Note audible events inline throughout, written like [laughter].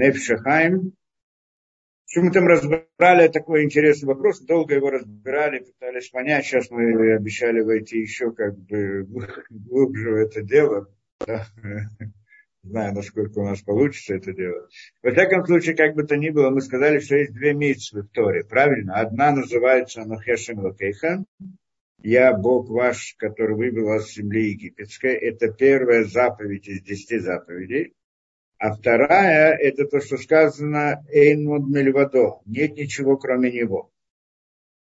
Нефшахайм. Что мы там разбирали такой интересный вопрос, долго его разбирали, пытались понять. Сейчас мы обещали войти еще как бы глубже в это дело. Да? Знаю, насколько у нас получится это делать. Во всяком случае, как бы то ни было, мы сказали, что есть две митцвы в Торе, правильно? Одна называется Анухешем Лакейха, я Бог ваш, который вывел вас с земли египетской. Это первая заповедь из десяти заповедей. А вторая, это то, что сказано Эйнмуд Мельвадо. Нет ничего, кроме него.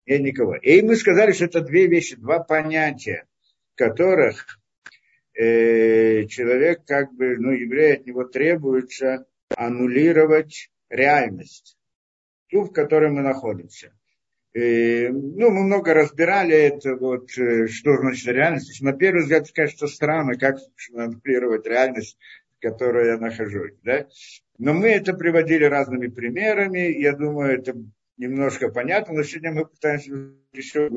Нет никого. И мы сказали, что это две вещи, два понятия, которых э, человек, как бы, ну, еврей от него требуется аннулировать реальность, ту, в которой мы находимся. И, ну, мы много разбирали это, вот, э, что значит реальность. На первый взгляд, кажется странно, как аннулировать реальность, которой я нахожусь. Да? Но мы это приводили разными примерами. Я думаю, это немножко понятно. Но сегодня мы пытаемся еще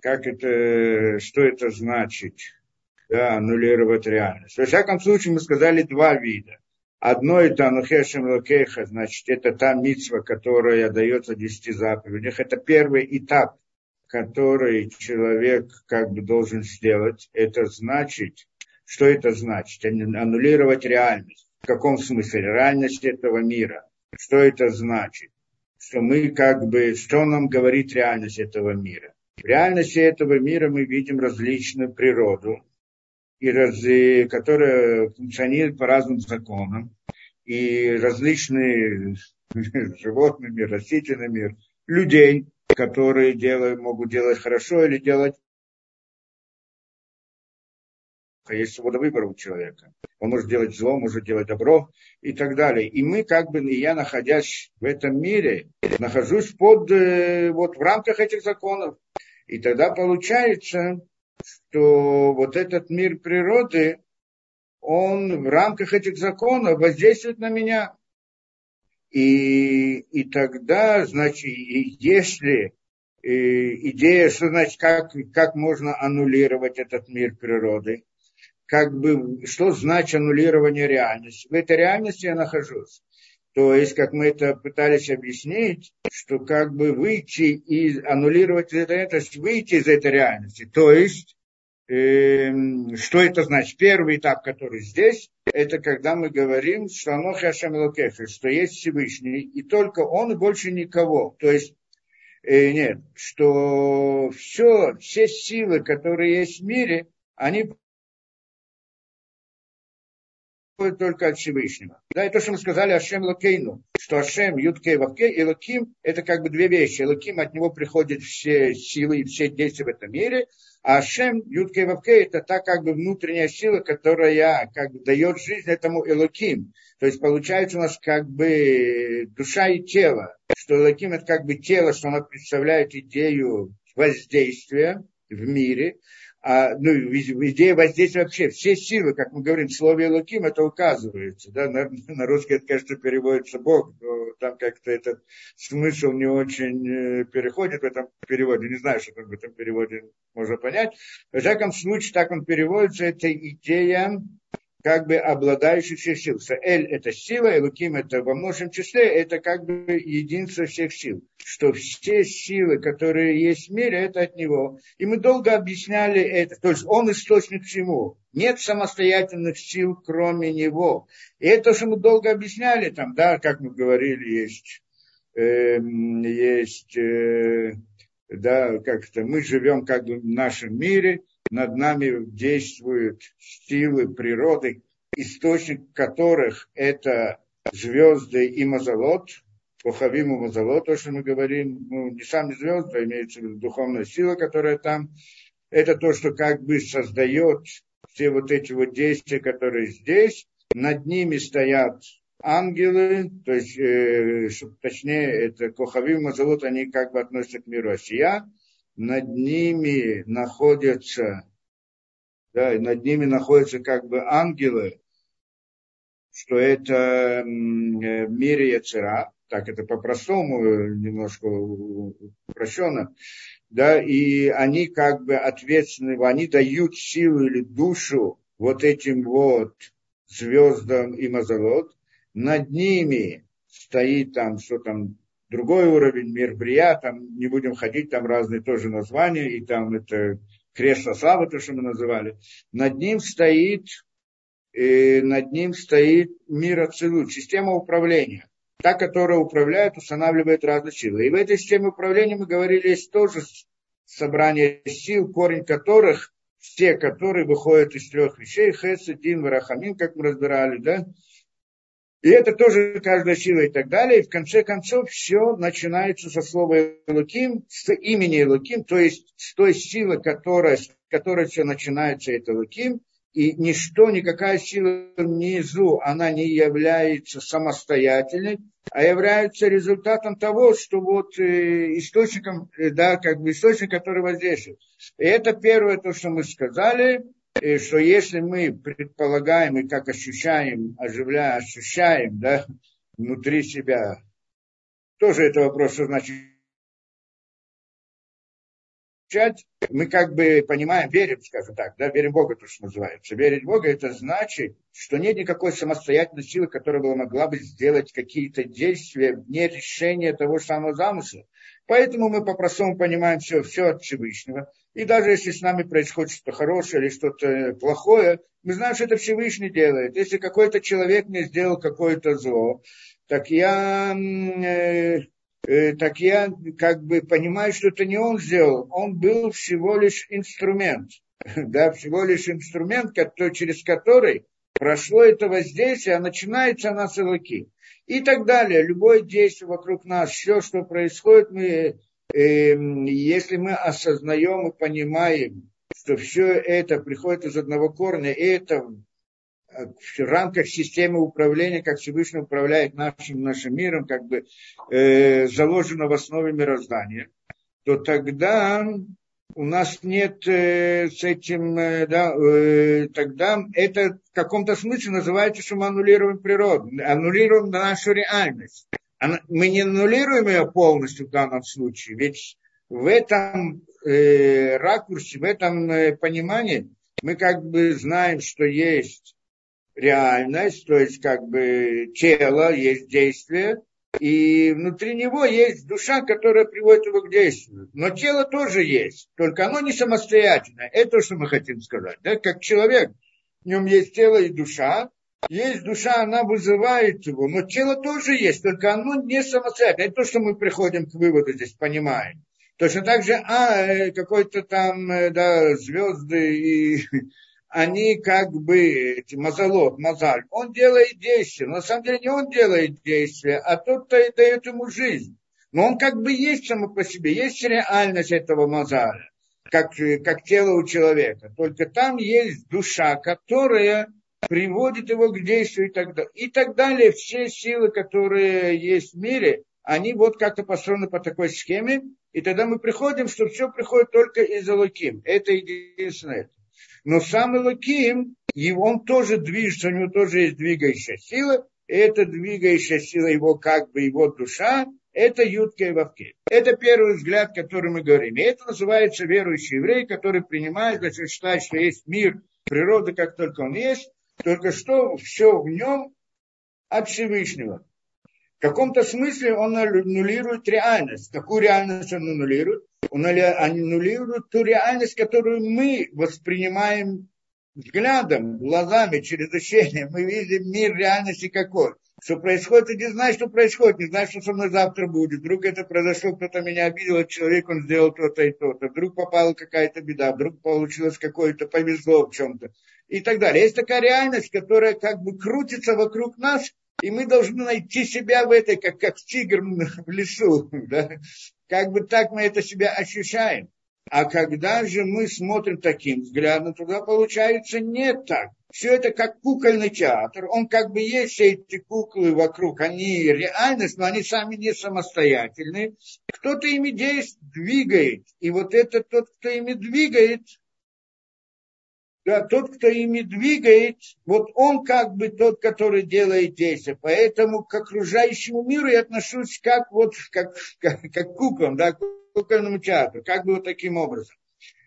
как это, что это значит, да, аннулировать реальность. Во всяком случае, мы сказали два вида. Одно это Анухешем Локеха, значит, это та митсва, которая дается десяти заповедях. Это первый этап, который человек как бы должен сделать. Это значит, что это значит? Аннулировать реальность. В каком смысле? Реальность этого мира. Что это значит? Что мы как бы, что нам говорит реальность этого мира? В реальности этого мира мы видим различную природу, и раз, которая функционирует по разным законам, и различные [laughs] животными, растительными, людей, которые делают, могут делать хорошо или делать есть свобода выбора у человека. Он может делать зло, может делать добро и так далее. И мы как бы, я находясь в этом мире, нахожусь под, э, вот в рамках этих законов. И тогда получается, что вот этот мир природы, он в рамках этих законов воздействует на меня. И, и тогда, значит, если и идея, что значит, как, как можно аннулировать этот мир природы, как бы, что значит аннулирование реальности. В этой реальности я нахожусь. То есть, как мы это пытались объяснить, что как бы выйти и аннулировать это, это выйти из этой реальности. То есть, Эм, что это значит? Первый этап, который здесь, это когда мы говорим, что оно Хашем Локефер, что есть Всевышний, и только он, и больше никого. То есть, э, нет, что все, все силы, которые есть в мире, они только от Всевышнего. Да, и то, что мы сказали Ашем Локейну, что Ашем, Юткей, Вавкей и Локим, это как бы две вещи. Локим, от него приходят все силы и все действия в этом мире, а Ашем, Юткей, Вавкей, это та как бы внутренняя сила, которая как бы дает жизнь этому Элоким. То есть получается у нас как бы душа и тело, что Элоким это как бы тело, что оно представляет идею воздействия в мире, а, ну, идея воздействия вообще, все силы, как мы говорим, слове Луким, это указывается. Да? На, на русский это, конечно, переводится Бог, но там как-то этот смысл не очень э, переходит в этом переводе. Не знаю, что там в этом переводе можно понять. В всяком случае, так он переводится, это идея как бы обладающий всех сил. Эль – это сила, Элуким – это во множественном числе, это как бы единство всех сил. Что все силы, которые есть в мире, это от него. И мы долго объясняли это. То есть он источник всему. Нет самостоятельных сил, кроме него. И это, что мы долго объясняли, там, да, как мы говорили, есть, э, есть э, да, как-то мы живем как бы в нашем мире – над нами действуют силы природы, источник которых это звезды и мазолот, Кохавим и мазолот, то, что мы говорим, ну, не сами звезды, а имеется в виду духовная сила, которая там, это то, что как бы создает все вот эти вот действия, которые здесь, над ними стоят ангелы, то есть, э, точнее, это Кохавим и Мазалот, они как бы относятся к миру Осия, над ними находятся, да, над ними находятся как бы ангелы, что это в мире Яцера, так это по-простому, немножко упрощенно, да, и они как бы ответственны, они дают силу или душу вот этим вот звездам и мазолот, над ними стоит там, что там, другой уровень, мир Брия, там не будем ходить, там разные тоже названия, и там это кресло славы, то, что мы называли. Над ним стоит, э, над ним стоит мир Ацелут, система управления. Та, которая управляет, устанавливает разные силы. И в этой системе управления, мы говорили, есть тоже собрание сил, корень которых, те, которые выходят из трех вещей, Хесед, Дин, Варахамин, как мы разбирали, да, и это тоже каждая сила и так далее. И в конце концов все начинается со слова Элуким, с имени Элуким, то есть с той силы, которая, с которой все начинается, это Элуким. И ничто, никакая сила внизу, она не является самостоятельной, а является результатом того, что вот э, источником, э, да, как бы источник, который воздействует. И это первое, то, что мы сказали что если мы предполагаем и как ощущаем, оживляем, ощущаем, да, внутри себя, тоже это вопрос, что значит мы как бы понимаем, верим, скажем так, да, верим в Бога, то, что называется. Верить в Бога, это значит, что нет никакой самостоятельной силы, которая бы могла бы сделать какие-то действия вне решения того самого замысла. Поэтому мы по-простому понимаем все, все от Всевышнего. И даже если с нами происходит что-то хорошее или что-то плохое, мы знаем, что это Всевышний делает. Если какой-то человек мне сделал какое-то зло, так я, э, э, так я как бы понимаю, что это не он сделал. Он был всего лишь инструмент. [laughs] Да, всего лишь инструмент, через который прошло это воздействие, а начинается она с Элоки и так далее. Любое действие вокруг нас, все, что происходит, мы, э, если мы осознаем и понимаем, что все это приходит из одного корня, и это в рамках системы управления, как Всевышний управляет нашим, нашим миром, как бы э, заложено в основе мироздания, то тогда у нас нет э, с этим, э, да, э, тогда это в каком-то смысле называется, что мы аннулируем природу, аннулируем нашу реальность. Мы не аннулируем ее полностью в данном случае, ведь в этом э, ракурсе, в этом э, понимании мы как бы знаем, что есть реальность, то есть как бы тело, есть действие, и внутри него есть душа, которая приводит его к действию. Но тело тоже есть, только оно не самостоятельное. Это что мы хотим сказать. Да? Как человек, в нем есть тело и душа, есть душа, она вызывает его, но тело тоже есть, только оно не самостоятельное. Это то, что мы приходим к выводу здесь, понимаем. Точно так же, а, э, какой-то там, э, да, звезды и [laughs] они как бы, эти, мазолот, мазаль, он делает действия. Но на самом деле не он делает действия, а тот, кто дает ему жизнь. Но он как бы есть само по себе, есть реальность этого мазаля, как, как тело у человека. Только там есть душа, которая приводит его к действию и так далее. И так далее. Все силы, которые есть в мире, они вот как-то построены по такой схеме. И тогда мы приходим, что все приходит только из Алуким. Это единственное. Но сам Элоким, и он тоже движется, у него тоже есть двигающая сила, и эта двигающая сила его, как бы его душа, это Ютка и Вавке. Это первый взгляд, который мы говорим. И это называется верующий еврей, который принимает, значит, считает, что есть мир, природа, как только он есть, только что все в нем от Всевышнего. В каком-то смысле он аннулирует реальность. Какую реальность он аннулирует? Он аннулирует ту реальность, которую мы воспринимаем взглядом, глазами, через ощущение. Мы видим мир реальности какой. Что происходит, и не знаешь, что происходит, не знаешь, что со мной завтра будет. Вдруг это произошло, кто-то меня обидел, человек, он сделал то-то и то-то. Вдруг попала какая-то беда, вдруг получилось какое-то, повезло в чем-то. И так далее. Есть такая реальность, которая как бы крутится вокруг нас, и мы должны найти себя в этой, как, как тигр [laughs] в лесу. Да? Как бы так мы это себя ощущаем. А когда же мы смотрим таким взглядом, тогда получается не так. Все это как кукольный театр. Он как бы есть все эти куклы вокруг. Они реальность, но они сами не самостоятельны. Кто-то ими действует, двигает. И вот это тот, кто ими двигает, да, тот, кто ими двигает, вот он как бы тот, который делает действия. Поэтому к окружающему миру я отношусь как вот как, как, как куклам, да, к кукольному театру, как бы вот таким образом.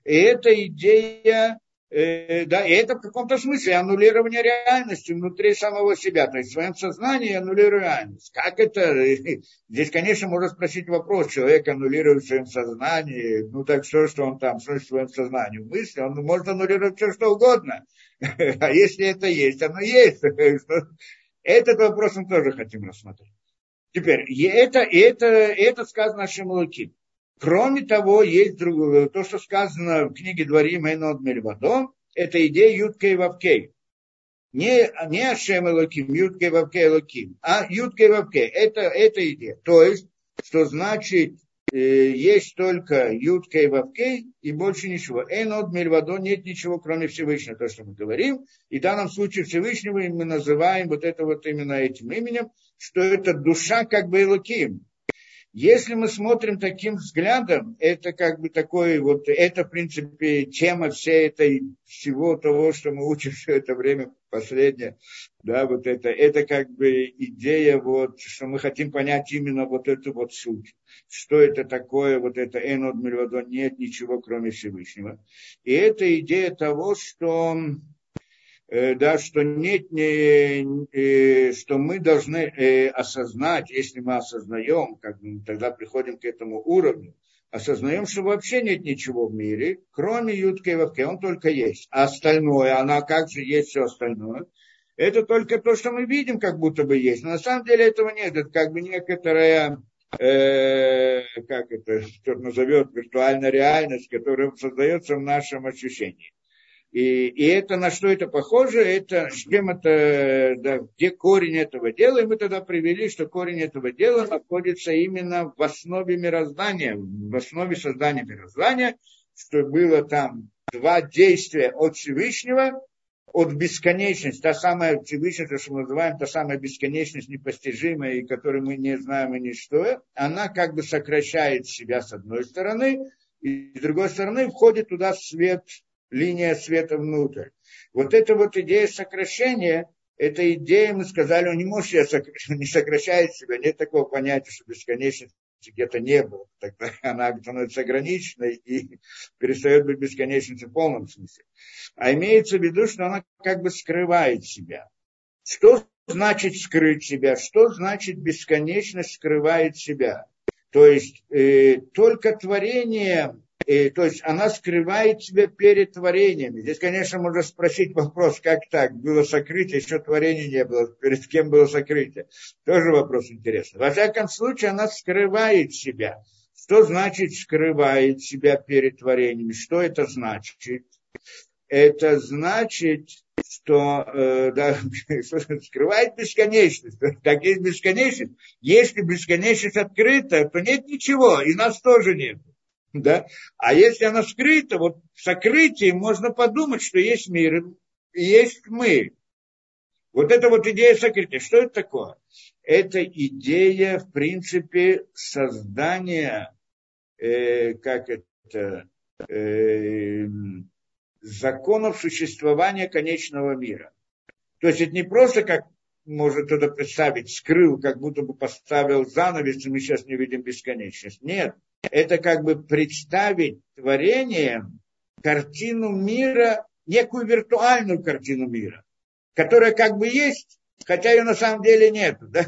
И эта идея Э, да, и это в каком-то смысле аннулирование реальности внутри самого себя. То есть в своем сознании аннулирую реальность. Как это? [laughs] Здесь, конечно, можно спросить вопрос. Человек аннулирует в своем сознании. Ну так все, что он там, что в своем сознании, в мысли, он может аннулировать все, что угодно. [laughs] А если это есть, оно есть. [laughs] Этот вопрос мы тоже хотим рассмотреть. Теперь, это, это, это сказано нашим Луким. Кроме того, есть другое, то, что сказано в книге Дворим Эйнод Мельвадо, это идея Юткей Вавкей. Не, не Ашем Элоким, Юткей Вавкей Элоким, а Юткей Вавкей. Это, это идея. То есть, что значит, э, есть только Юткей Вавкей и больше ничего. Эйнод Мельвадо нет ничего, кроме Всевышнего, то, что мы говорим. И в данном случае Всевышнего мы называем вот это вот именно этим именем, что это душа как бы Элоким если мы смотрим таким взглядом, это как бы такой вот, это в принципе тема всей этой, всего того, что мы учим все это время последнее, да, вот это, это как бы идея вот, что мы хотим понять именно вот эту вот суть, что это такое, вот это Энод Мильвадон, нет ничего кроме Всевышнего. И это идея того, что да, что нет, не, э, что мы должны э, осознать, если мы осознаем, как мы тогда приходим к этому уровню, осознаем, что вообще нет ничего в мире, кроме Ютки и он только есть. А остальное, она как же есть все остальное, это только то, что мы видим, как будто бы есть. Но на самом деле этого нет. Это как бы некоторая, э, как это, кто назовет, виртуальная реальность, которая создается в нашем ощущении. И, и это на что это похоже, это с чем это, да, где корень этого дела, и мы тогда привели, что корень этого дела находится именно в основе мироздания, в основе создания мироздания, что было там два действия от Всевышнего, от бесконечности, та самая Всевышняя, что мы называем, та самая бесконечность непостижимая, и которую мы не знаем и ничто, она как бы сокращает себя с одной стороны, и с другой стороны входит туда свет линия света внутрь. Вот эта вот идея сокращения, эта идея, мы сказали, он не может себя сокращать, [laughs] не сокращает себя, нет такого понятия, что бесконечность где-то не было. Тогда [laughs] она становится ограниченной и [laughs] перестает быть бесконечностью в полном смысле. А имеется в виду, что она как бы скрывает себя. Что значит скрыть себя? Что значит бесконечность скрывает себя? То есть э, только творение и, то есть она скрывает себя перед творениями. Здесь, конечно, можно спросить вопрос, как так? Было сокрытие, еще творения не было. Перед кем было сокрытие? Тоже вопрос интересный. Во всяком случае, она скрывает себя. Что значит скрывает себя перед творениями? Что это значит? Это значит, что э, да, [laughs] скрывает бесконечность. Так есть бесконечность. Если бесконечность открыта, то нет ничего, и нас тоже нет. Да? А если она скрыта, вот в сокрытии можно подумать, что есть мир есть мы. Вот это вот идея сокрытия. Что это такое? Это идея, в принципе, создания, э, как это, э, законов существования конечного мира. То есть это не просто как может кто-то представить, скрыл, как будто бы поставил занавес, и мы сейчас не видим бесконечность. Нет, это как бы представить творением картину мира, некую виртуальную картину мира, которая как бы есть, хотя ее на самом деле нет, да?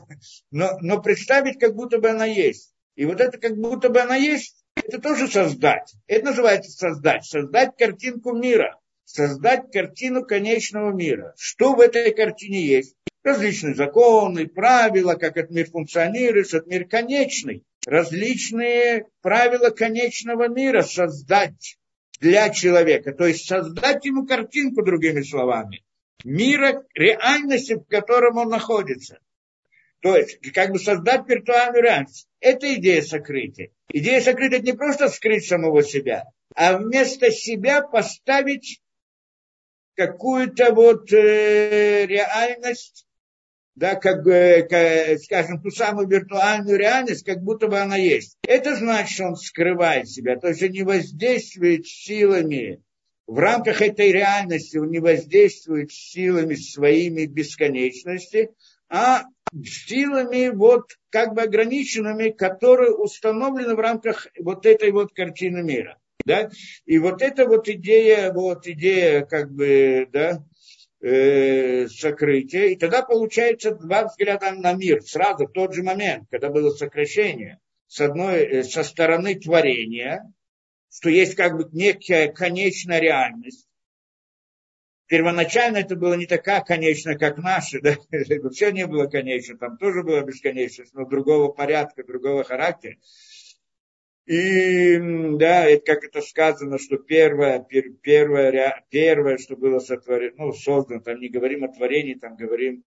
но, но представить, как будто бы она есть. И вот это как будто бы она есть, это тоже создать. Это называется создать. Создать картинку мира. Создать картину конечного мира. Что в этой картине есть? Различные законы, правила, как этот мир функционирует, этот мир конечный различные правила конечного мира создать для человека. То есть создать ему картинку, другими словами, мира, реальности, в котором он находится. То есть, как бы создать виртуальную реальность. Это идея сокрытия. Идея сокрытия не просто скрыть самого себя, а вместо себя поставить какую-то вот э, реальность, да, как, как, скажем, ту самую виртуальную реальность, как будто бы она есть. Это значит, что он скрывает себя, то есть он не воздействует силами в рамках этой реальности, он не воздействует силами своими бесконечности, а силами вот как бы ограниченными, которые установлены в рамках вот этой вот картины мира. Да? И вот эта вот идея, вот идея как бы, да, э, сокрытия, и тогда получается два взгляда на мир. Сразу в тот же момент, когда было сокращение, с одной, э, со стороны творения, что есть как бы некая конечная реальность, первоначально это было не такая конечная, как наши, [laughs] да? все не было конечно, там тоже была бесконечность, но другого порядка, другого характера. И да, это как это сказано, что первое, первое, первое, что было сотворено, ну, создано, там не говорим о творении, там говорим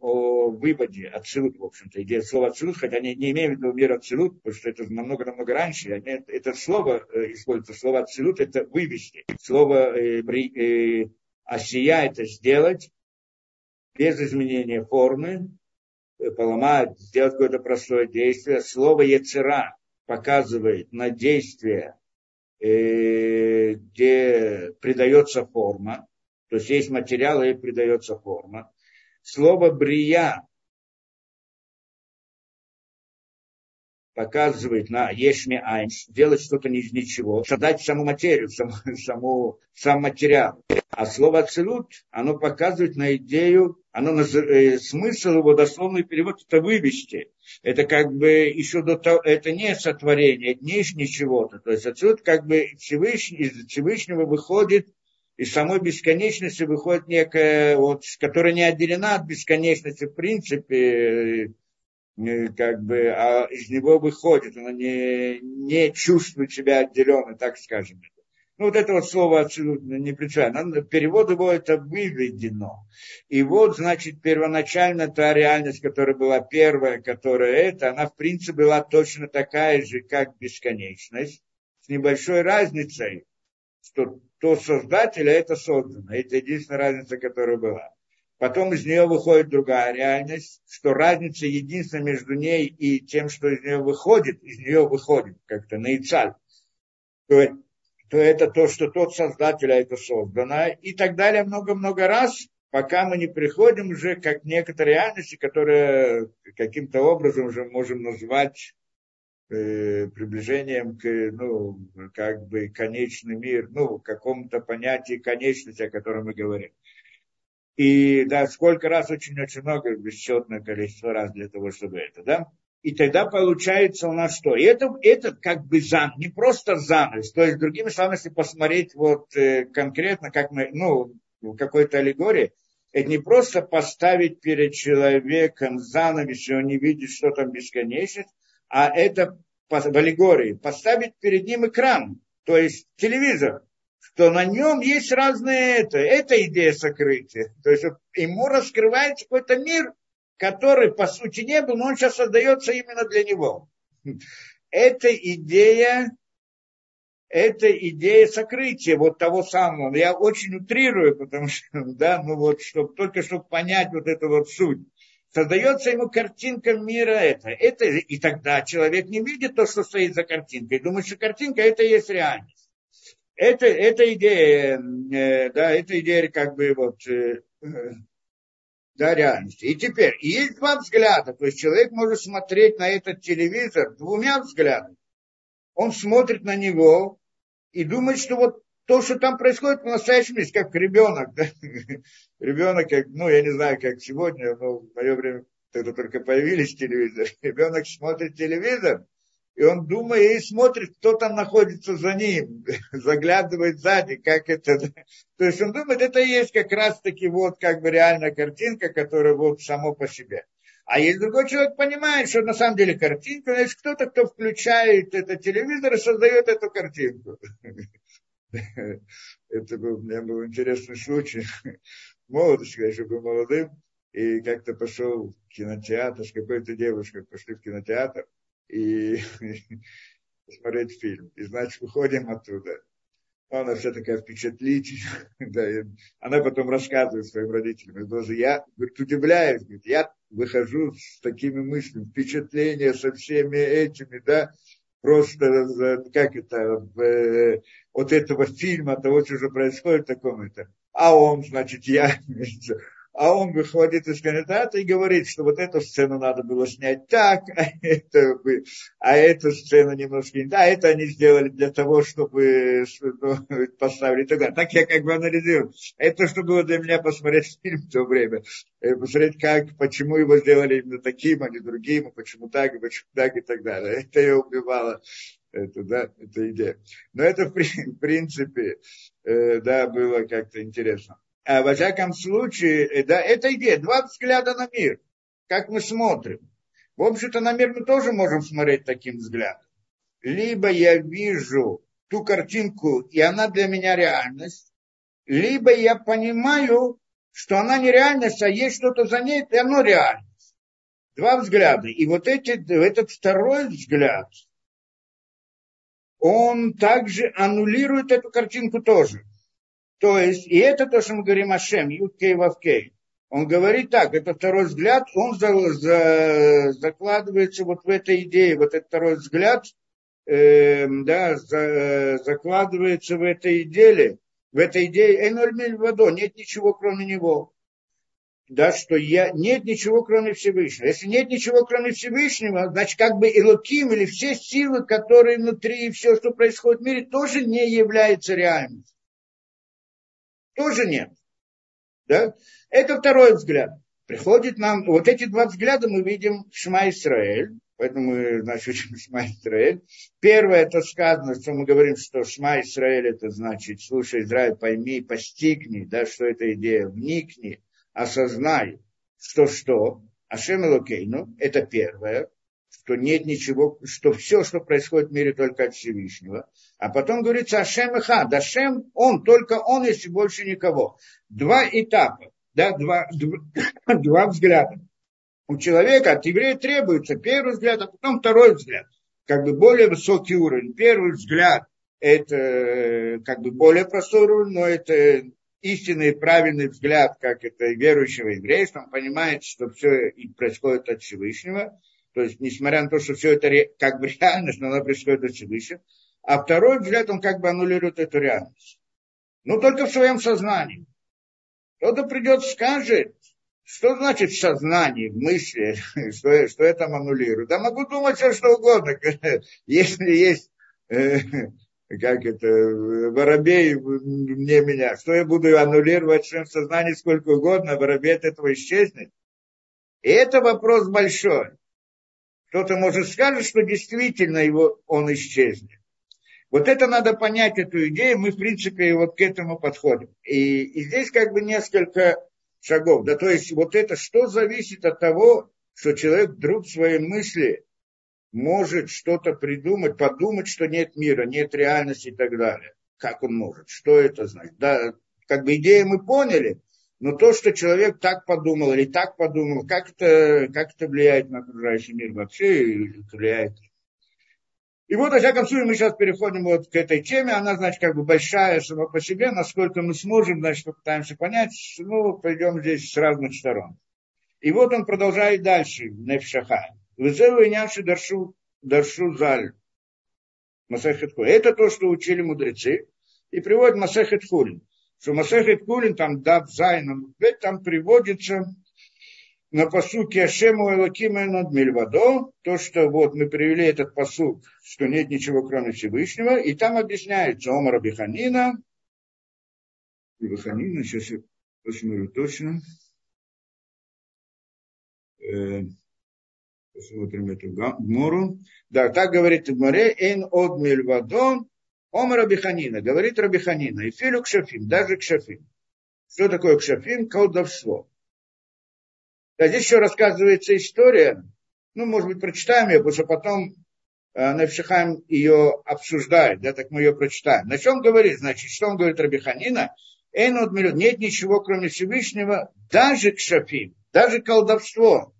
о выводе отсылут, в общем-то, идея слова отсылут, хотя не, не имеем в виду мир отсылут, потому что это намного-намного раньше. Это, это слово э, используется, слово отсылут, это вывести. Слово э, э, осия это сделать без изменения формы, поломать, сделать какое-то простое действие. Слово яцера показывает на действие, э, где придается форма, то есть есть материал и придается форма слово брия показывает на Ешме Айн, делать что-то из ничего, создать саму материю, саму, [laughs] саму, сам материал. А слово «ацелут», оно показывает на идею, оно э, смысл его, дословный перевод, это вывести. Это как бы еще до того, это не сотворение, это не ничего-то. То есть отсюда как бы Всевышний, из Всевышнего выходит из самой бесконечности выходит некая, вот, которая не отделена от бесконечности в принципе, э, как бы, а из него выходит, она не, не чувствует себя отделенной, так скажем. Ну, вот это вот слово абсолютно не принципиально. Перевод его это выведено. И вот, значит, первоначально та реальность, которая была первая, которая это, она, в принципе, была точно такая же, как бесконечность, с небольшой разницей, что то создатель, а это создано. Это единственная разница, которая была. Потом из нее выходит другая реальность, что разница единственная между ней и тем, что из нее выходит, из нее выходит как-то наицаль. То, то это то, что тот создатель, а это создано. И так далее много-много раз, пока мы не приходим уже как к некоторой реальности, которая каким-то образом уже можем назвать э, приближением к, ну, как бы конечный мир, ну, какому-то понятию конечности, о котором мы говорим. И да, сколько раз, очень-очень много, бесчетное количество раз для того, чтобы это, да. И тогда получается у нас что? И это, это как бы зан, не просто занавес. То есть, другими словами, если посмотреть вот э, конкретно, как мы, ну, в какой-то аллегории, это не просто поставить перед человеком занавес, и он не видит, что там бесконечность, а это в аллегории, поставить перед ним экран, то есть телевизор, что на нем есть разные это, это идея сокрытия. То есть ему раскрывается какой-то мир, который по сути не был, но он сейчас создается именно для него. Это идея, это идея сокрытия вот того самого. Я очень утрирую, потому что, [laughs] да, ну вот, чтобы, только чтобы понять вот эту вот суть создается ему картинка мира это. это. И тогда человек не видит то, что стоит за картинкой. Думает, что картинка это и есть реальность. Это, это идея, э, да, это идея как бы вот, э, да, реальности. И теперь, есть два взгляда. То есть человек может смотреть на этот телевизор двумя взглядами. Он смотрит на него и думает, что вот то, что там происходит в настоящем мире, как ребенок, да? [laughs] ребенок, как, ну, я не знаю, как сегодня, но в мое время тогда только появились телевизоры, [laughs] ребенок смотрит телевизор, и он думает и смотрит, кто там находится за ним, [laughs] заглядывает сзади, как это. То есть он думает, это и есть как раз таки вот как бы реальная картинка, которая вот само по себе. А если другой человек понимает, что на самом деле картинка, значит кто-то, кто включает этот телевизор и создает эту картинку. [laughs] Это был, у меня был интересный случай. [laughs] В молодости, когда еще был молодым, и как-то пошел в кинотеатр с какой-то девушкой, пошли в кинотеатр и [laughs] смотреть фильм. И, значит, выходим оттуда. Она вся такая впечатлительная. [laughs] да, она потом рассказывает своим родителям. И тоже я говорит, удивляюсь, говорит, я выхожу с такими мыслями, впечатления со всеми этими, да, просто, как это, в, от этого фильма, того, что же происходит таком это. А он, значит, я, [laughs] а он выходит из кинотеатра и говорит, что вот эту сцену надо было снять так, а, это, а эту сцену немножко не так, а это они сделали для того, чтобы ну, поставили далее. Так я как бы анализирую. Это что было для меня посмотреть фильм в то время, э, посмотреть, как, почему его сделали именно таким, а не другим, почему так, и почему так и так далее. Это я убивала это, да, это идея. Но это, в принципе, э, да, было как-то интересно. А во всяком случае, э, да, это идея, два взгляда на мир, как мы смотрим. В общем-то, на мир мы тоже можем смотреть таким взглядом. Либо я вижу ту картинку, и она для меня реальность, либо я понимаю, что она не реальность, а есть что-то за ней, и оно реальность. Два взгляда. И вот эти, этот второй взгляд, он также аннулирует эту картинку тоже. То есть, и это то, что мы говорим о Шем, Юткей Вавкей. Он говорит так, это второй взгляд, он за, за, закладывается вот в этой идее, вот этот второй взгляд, э, да, за, закладывается в этой идее, в этой идее Энольмель Вадо, нет ничего кроме него. Да, что я, нет ничего кроме Всевышнего. Если нет ничего кроме Всевышнего, значит как бы Илоким или все силы, которые внутри и все, что происходит в мире, тоже не является реальностью. Тоже нет. Да? Это второй взгляд. Приходит нам, вот эти два взгляда мы видим в Шма Исраэль, поэтому мы, значит, учим [laughs] Шма Исраэль. Первое, это сказано, что мы говорим, что Шма Исраэль, это значит, слушай, Израиль, пойми, постигни, да, что это идея, вникни, осознай, что что, Ашем Элокейну, это первое что нет ничего, что все, что происходит в мире, только от Всевышнего. А потом говорится Ашем и Хад. Ашем, он, только он, если больше никого. Два этапа, да, два, два, [coughs] два взгляда. У человека от еврея требуется первый взгляд, а потом второй взгляд. Как бы более высокий уровень. Первый взгляд – это как бы более простой уровень, но это истинный правильный взгляд, как это верующего еврея, что он понимает, что все происходит от Всевышнего. То есть, несмотря на то, что все это как бы [laughs] реальность, но она происходит от Всевышнего. А второй взгляд, он как бы аннулирует эту реальность. Но только в своем сознании. Кто-то придет, скажет, что значит в сознании, в мысли, [laughs] что, что это аннулирует. Да могу думать все, что угодно. [laughs] Если есть, э, как это, воробей мне меня, что я буду аннулировать в своем сознании сколько угодно, воробей от этого исчезнет. И это вопрос большой кто-то может сказать, что действительно его, он исчезнет. Вот это надо понять, эту идею, мы, в принципе, вот к этому подходим. И, и здесь как бы несколько шагов. Да, то есть вот это что зависит от того, что человек вдруг в своей мысли может что-то придумать, подумать, что нет мира, нет реальности и так далее. Как он может? Что это значит? Да, как бы идею мы поняли, но то, что человек так подумал или так подумал, как это, как это влияет на окружающий мир вообще, влияет. И вот, во всяком случае, мы сейчас переходим вот к этой теме. Она, значит, как бы большая сама по себе. Насколько мы сможем, значит, попытаемся понять. Ну, пойдем здесь с разных сторон. И вот он продолжает дальше, Невшаха. Вызываю и нявши даршу, даршу заль. Масахет Это то, что учили мудрецы. И приводит Масахет Хулин что Масехет Кулин, там Дат Зайном, там приводится на посуке Ашему Элакима над Мельвадо, то, что вот мы привели этот посук, что нет ничего кроме Всевышнего, и там объясняется Омар Биханина, Биханина, сейчас я посмотрю точно, э, посмотрим эту гмору. Да, так говорит в море, эн от Мельвадо, Ом Рабиханина, говорит Рабиханина, и филю кшафим, даже кшафим. Что такое кшафим? Колдовство. А здесь еще рассказывается история, ну, может быть, прочитаем ее, потому что потом э, Невшихайм ее обсуждает, да, так мы ее прочитаем. На чем говорит? Значит, что он говорит Рабиханина? Эйнод нет ничего, кроме Всевышнего, даже кшафим, даже колдовство.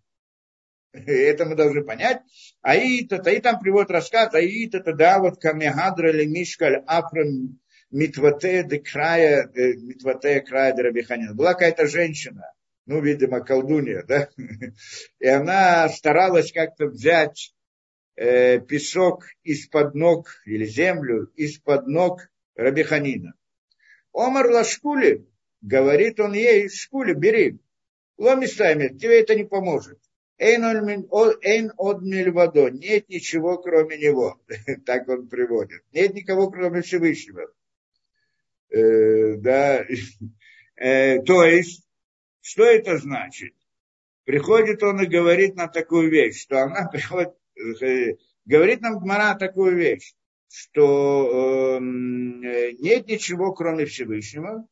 Это мы должны понять. Аид, это и там приводит рассказ, Аид, это да, вот камехадра или мишкаль апрем митвате де края, митвате края де рабиханина. Была какая-то женщина, ну, видимо, колдунья, да, и она старалась как-то взять э, песок из-под ног, или землю из-под ног Рабиханина. Омар Лашкули, говорит он ей, Шкули, бери. Ломистами, тебе это не поможет. Эйн од мильвадо. Нет ничего, кроме него. [laughs] так он приводит. Нет никого, кроме Всевышнего. Э, да. [laughs] Э, то есть, что это значит? Приходит он и говорит нам такую вещь, что она [laughs] приходит, э, говорит нам Гмара такую вещь, что э, нет ничего, кроме Всевышнего,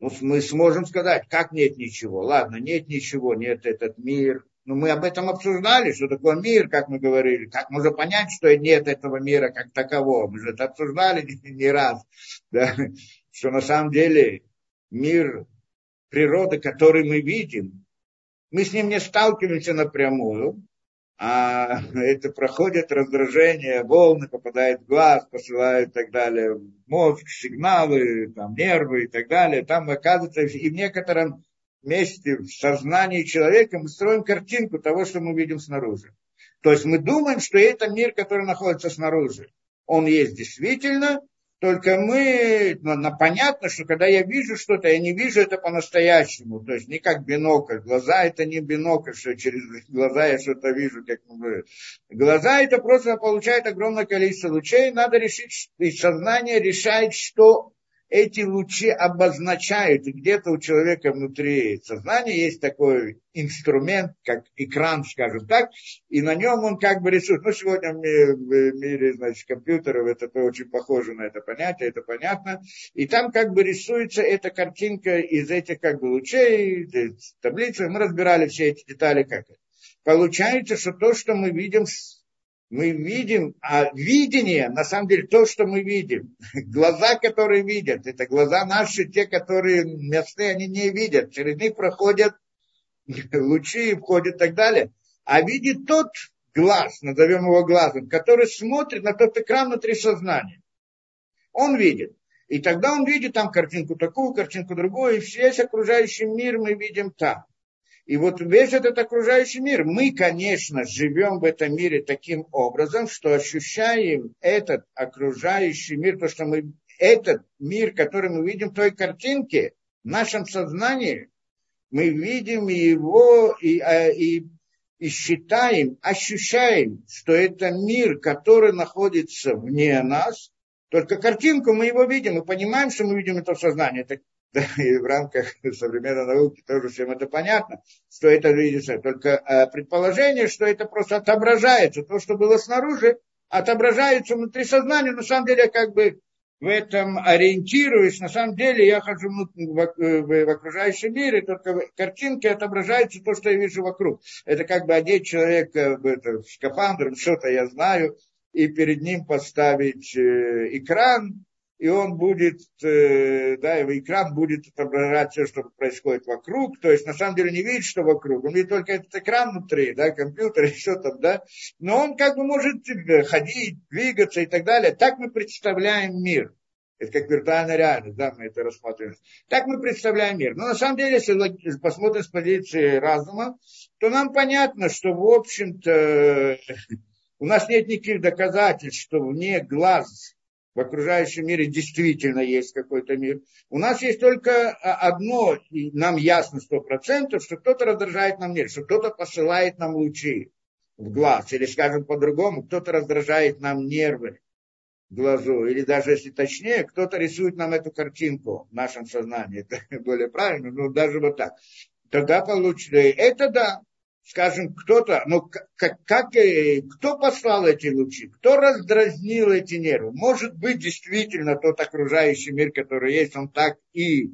ну, мы сможем сказать, как нет ничего. Ладно, нет ничего, нет этот мир, но ну, мы об этом обсуждали, что такое мир, как мы говорили. Как можно понять, что нет этого мира как такового? Мы же это обсуждали [laughs] не, раз. Да? Что на самом деле мир природы, который мы видим, мы с ним не сталкиваемся напрямую, а [laughs] это проходит раздражение, волны попадают в глаз, посылают и так далее, мозг, сигналы, там, нервы и так далее. Там оказывается, и в некотором вместе в сознании человека мы строим картинку того, что мы видим снаружи. То есть мы думаем, что это мир, который находится снаружи. Он есть действительно, только мы, ну, ну, понятно, что когда я вижу что-то, я не вижу это по-настоящему. То есть не как бинокль. Глаза это не бинокль, что через глаза я что-то вижу. Как... Глаза это просто получает огромное количество лучей. Надо решить, и сознание решает, что эти лучи обозначают, и где-то у человека внутри сознания есть такой инструмент, как экран, скажем так, и на нем он как бы рисует. Ну, сегодня в мире, значит, компьютеров это очень похоже на это понятие, это понятно. И там как бы рисуется эта картинка из этих как бы лучей, таблицы. Мы разбирали все эти детали, как это. Получается, что то, что мы видим мы видим, а видение, на самом деле, то, что мы видим, глаза, которые видят, это глаза наши, те, которые местные, они не видят, через них проходят лучи, входят и так далее. А видит тот глаз, назовем его глазом, который смотрит на тот экран внутри сознания. Он видит. И тогда он видит там картинку такую, картинку другую, и весь окружающий мир мы видим там. И вот весь этот окружающий мир, мы, конечно, живем в этом мире таким образом, что ощущаем этот окружающий мир, то, что мы, этот мир, который мы видим в той картинке, в нашем сознании, мы видим его и, а, и, и считаем, ощущаем, что это мир, который находится вне нас, только картинку мы его видим, и понимаем, что мы видим это в сознании. Это да, [laughs] и в рамках современной науки тоже всем это понятно, что это видится. Только э, предположение, что это просто отображается, то, что было снаружи, отображается внутри сознания, на самом деле как бы в этом ориентируюсь, на самом деле я хожу в, окружающем мире, только в картинке отображается то, что я вижу вокруг. Это как бы одеть человека в, это, в скафандр, что-то я знаю, и перед ним поставить э, экран, и он будет, э, да, его экран будет отображать все, что происходит вокруг, то есть на самом деле не видит, что вокруг, он видит только этот экран внутри, да, компьютер и что там, да, но он как бы может ходить, двигаться и так далее. Так мы представляем мир. Это как виртуальная реальность, да, мы это рассматриваем. Так мы представляем мир. Но на самом деле, если посмотрим с позиции разума, то нам понятно, что, в общем-то, у нас нет никаких доказательств, что вне глаз в окружающем мире действительно есть какой-то мир. У нас есть только а, одно, и нам ясно сто процентов, что кто-то раздражает нам мир, что кто-то посылает нам лучи в глаз, или, скажем по-другому, кто-то раздражает нам нервы в глазу, или даже, если точнее, кто-то рисует нам эту картинку в нашем сознании, [laughs] это более правильно, но даже вот так. Тогда получится, это да, скажем, кто-то, ну, как, как, э, кто послал эти лучи, кто раздразнил эти нервы. Может быть, действительно, тот окружающий мир, который есть, он так и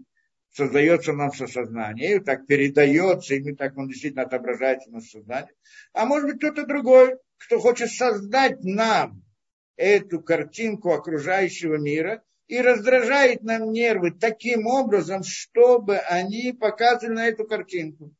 создается нам со сознанием, так передается, и мы так он действительно отображается на сознании. А может быть, кто-то другой, кто хочет создать нам эту картинку окружающего мира и раздражает нам нервы таким образом, чтобы они показывали на эту картинку.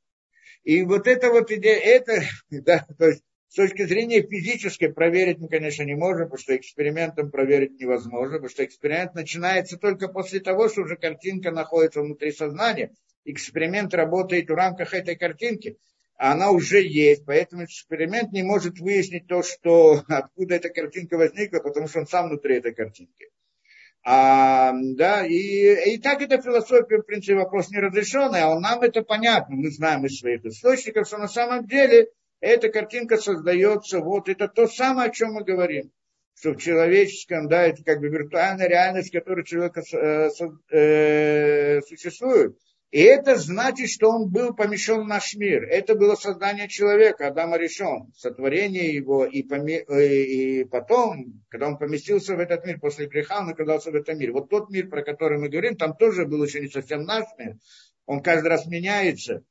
И вот эта вот идея, это, [laughs] да, то есть с точки зрения физической проверить мы, конечно, не можем, потому что экспериментом проверить невозможно, потому что эксперимент начинается только после того, что уже картинка находится внутри сознания. Эксперимент работает в рамках этой картинки, а она уже есть, поэтому эксперимент не может выяснить то, что, [laughs] откуда эта картинка возникла, потому что он сам внутри этой картинки. А, да, и, и так эта философия, в принципе, вопрос не разрешенный, а нам это понятно, мы знаем из своих источников, что на самом деле эта картинка создается, вот это то самое, о чем мы говорим, что в человеческом, да, это как бы виртуальная реальность, которая человек э, э, существует, и это значит, что он был помещен в наш мир. Это было создание человека, Адама решен, сотворение его, и, поме... Э, и потом, когда он поместился в этот мир, после греха он оказался в этом мире. Вот тот мир, про который мы говорим, там тоже был еще не совсем наш мир. Он каждый раз меняется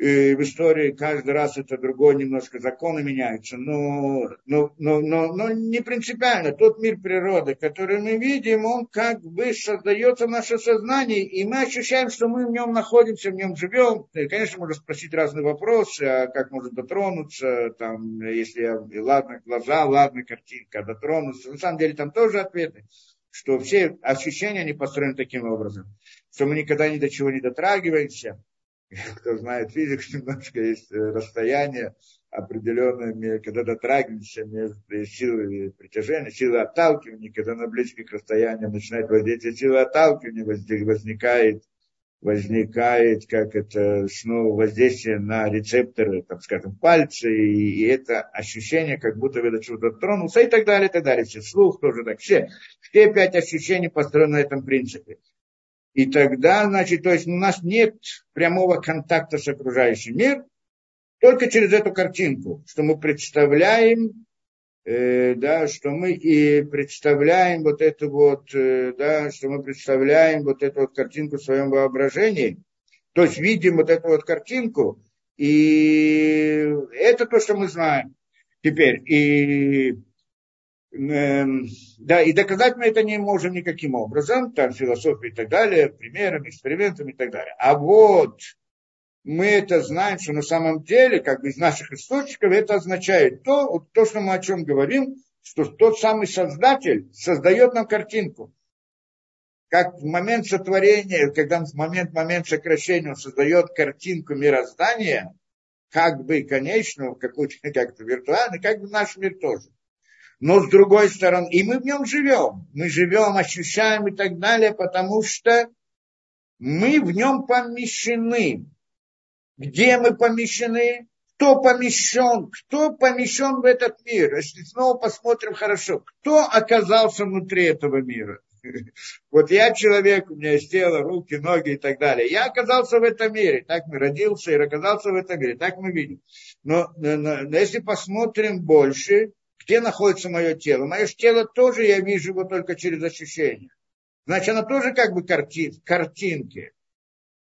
и в истории каждый раз это другой немножко законы меняются, но, но, но, но, но не принципиально. Тот мир природы, который мы видим, он как бы создается в наше сознание, и мы ощущаем, что мы в нем находимся, в нем живем. И, конечно, можно спросить разные вопросы, а как можно дотронуться, там, если ладно глаза, ладно картинка, дотронуться. На самом деле там тоже ответы что все ощущения, они построены таким образом, что мы никогда ни до чего не дотрагиваемся, [laughs] кто знает физику, немножко есть э, расстояние определенное, когда дотрагиваемся между силой притяжения, силой отталкивания, когда на близких расстояниях начинает воздействие силы отталкивания, возникает возникает, как это, снова воздействие на рецепторы, там, скажем, пальцы, и, и это ощущение, как будто вы до чего-то тронулся, и так далее, и так далее. Все, слух тоже так. Все, все пять ощущений построены на этом принципе. И тогда, значит, то есть у нас нет прямого контакта с окружающим миром, только через эту картинку, что мы представляем, э, да, что мы и представляем вот эту вот, э, да, что мы представляем вот эту вот картинку в своем воображении, то есть видим вот эту вот картинку, и это то, что мы знаем. Теперь, и да, и доказать мы это не можем никаким образом, там философия и так далее, примерами, экспериментами и так далее. А вот мы это знаем, что на самом деле, как бы из наших источников, это означает то, то, что мы о чем говорим, что тот самый создатель создает нам картинку. Как в момент сотворения, когда в момент, момент сокращения он создает картинку мироздания, как бы конечную, какую-то [laughs] как-то виртуальную, как бы наш мир тоже но с другой стороны, и мы в нем живем. Мы живем, ощущаем и так далее, потому что мы в нем помещены. Где мы помещены? Кто помещен? Кто помещен в этот мир? Если снова посмотрим хорошо, кто оказался внутри этого мира? [laughs] Вот я человек, у меня есть тело, руки, ноги и так далее. Я оказался в этом мире. Так мы родился и оказался в этом мире. Так мы видим. Но, но, но если посмотрим больше, где находится мое тело. Мое тело тоже я вижу его только через ощущения. Значит, оно тоже как бы карти, картинки.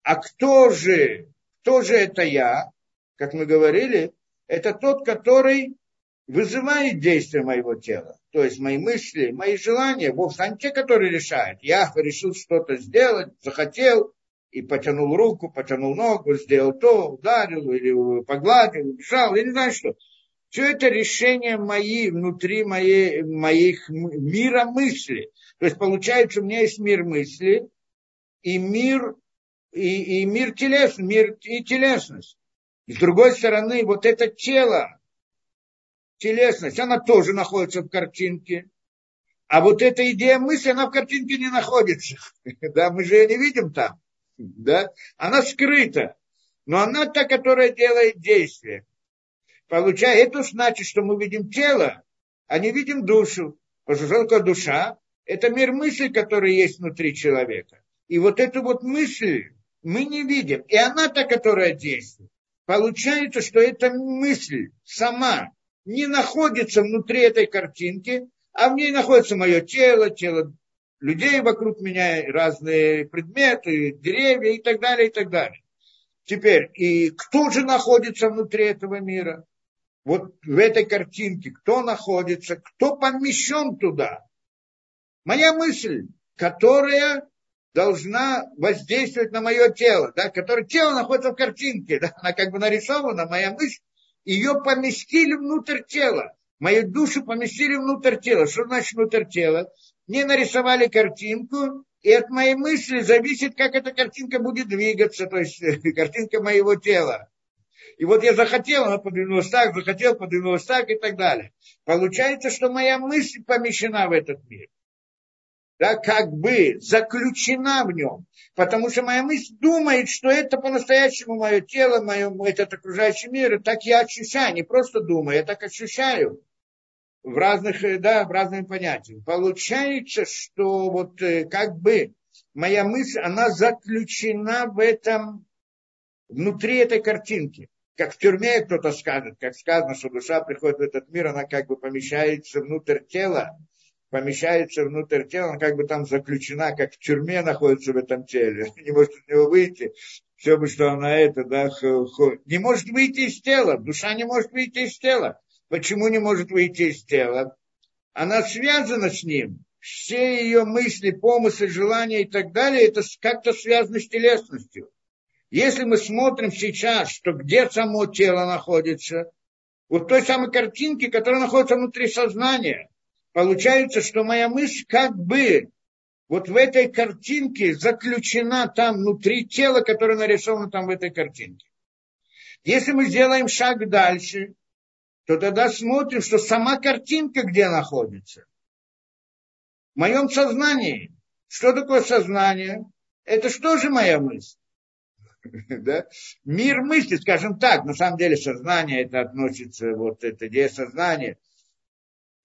А кто же, кто же это я? Как мы говорили, это тот, который вызывает действие моего тела. То есть мои мысли, мои желания, вовсе они те, которые решают. Я решил что-то сделать, захотел, и потянул руку, потянул ногу, сделал то, ударил или погладил, бежал, я не знаю что. Все это решения мои, внутри моей, моих мира мысли. То есть получается, у меня есть мир мысли и мир, и, и мир телесный, мир и телесность. с другой стороны, вот это тело, телесность, она тоже находится в картинке. А вот эта идея мысли, она в картинке не находится. [laughs] Да, мы же ее не видим там. Да? Она скрыта. Но она та, которая делает действие. Получая, это значит, что мы видим тело, а не видим душу. Потому что только душа – это мир мысли, который есть внутри человека. И вот эту вот мысль мы не видим. И она та, которая действует. Получается, что эта мысль сама не находится внутри этой картинки, а в ней находится мое тело, тело людей вокруг меня, разные предметы, деревья и так далее, и так далее. Теперь, и кто же находится внутри этого мира? Вот в этой картинке, кто находится, кто помещен туда. Моя мысль, которая должна воздействовать на мое тело, да, которое тело находится в картинке, да, она как бы нарисована, моя мысль, ее поместили внутрь тела. Мою душу поместили внутрь тела. Что значит внутрь тела? Мне нарисовали картинку, и от моей мысли зависит, как эта картинка будет двигаться, то есть [laughs] картинка моего тела. И вот я захотел, она подвинулась так, захотел, подвинулась так и так далее. Получается, что моя мысль помещена в этот мир. да, как бы заключена в нем. Потому что моя мысль думает, что это по-настоящему мое тело, мое, этот окружающий мир. И так я ощущаю, не просто думаю, я так ощущаю в разных, э, да, в разных понятиях. Получается, что вот э, как бы моя мысль, она заключена в этом, внутри этой картинки. Как в тюрьме кто-то скажет, как сказано, что душа приходит в этот мир, она как бы помещается внутрь тела, помещается внутрь тела, она как бы там заключена, как в тюрьме находится в этом теле, [laughs] не может из него выйти. Все бы, что она это, да, не может выйти из тела, душа не может выйти из тела. Почему не может выйти из тела? Она связана с ним. Все ее мысли, помыслы, желания и так далее, это как-то связано с телесностью. Если мы смотрим сейчас, что где само тело находится, вот той самой картинки, которая находится внутри сознания, получается, что моя мысль как бы вот в этой картинке заключена там внутри тела, которое нарисовано там в этой картинке. Если мы сделаем шаг дальше, то тогда смотрим, что сама картинка где находится. В моем сознании. Что такое сознание? Это что же моя мысль? [laughs] да? Мир мысли, скажем так, на самом деле сознание это относится, вот это идея сознания,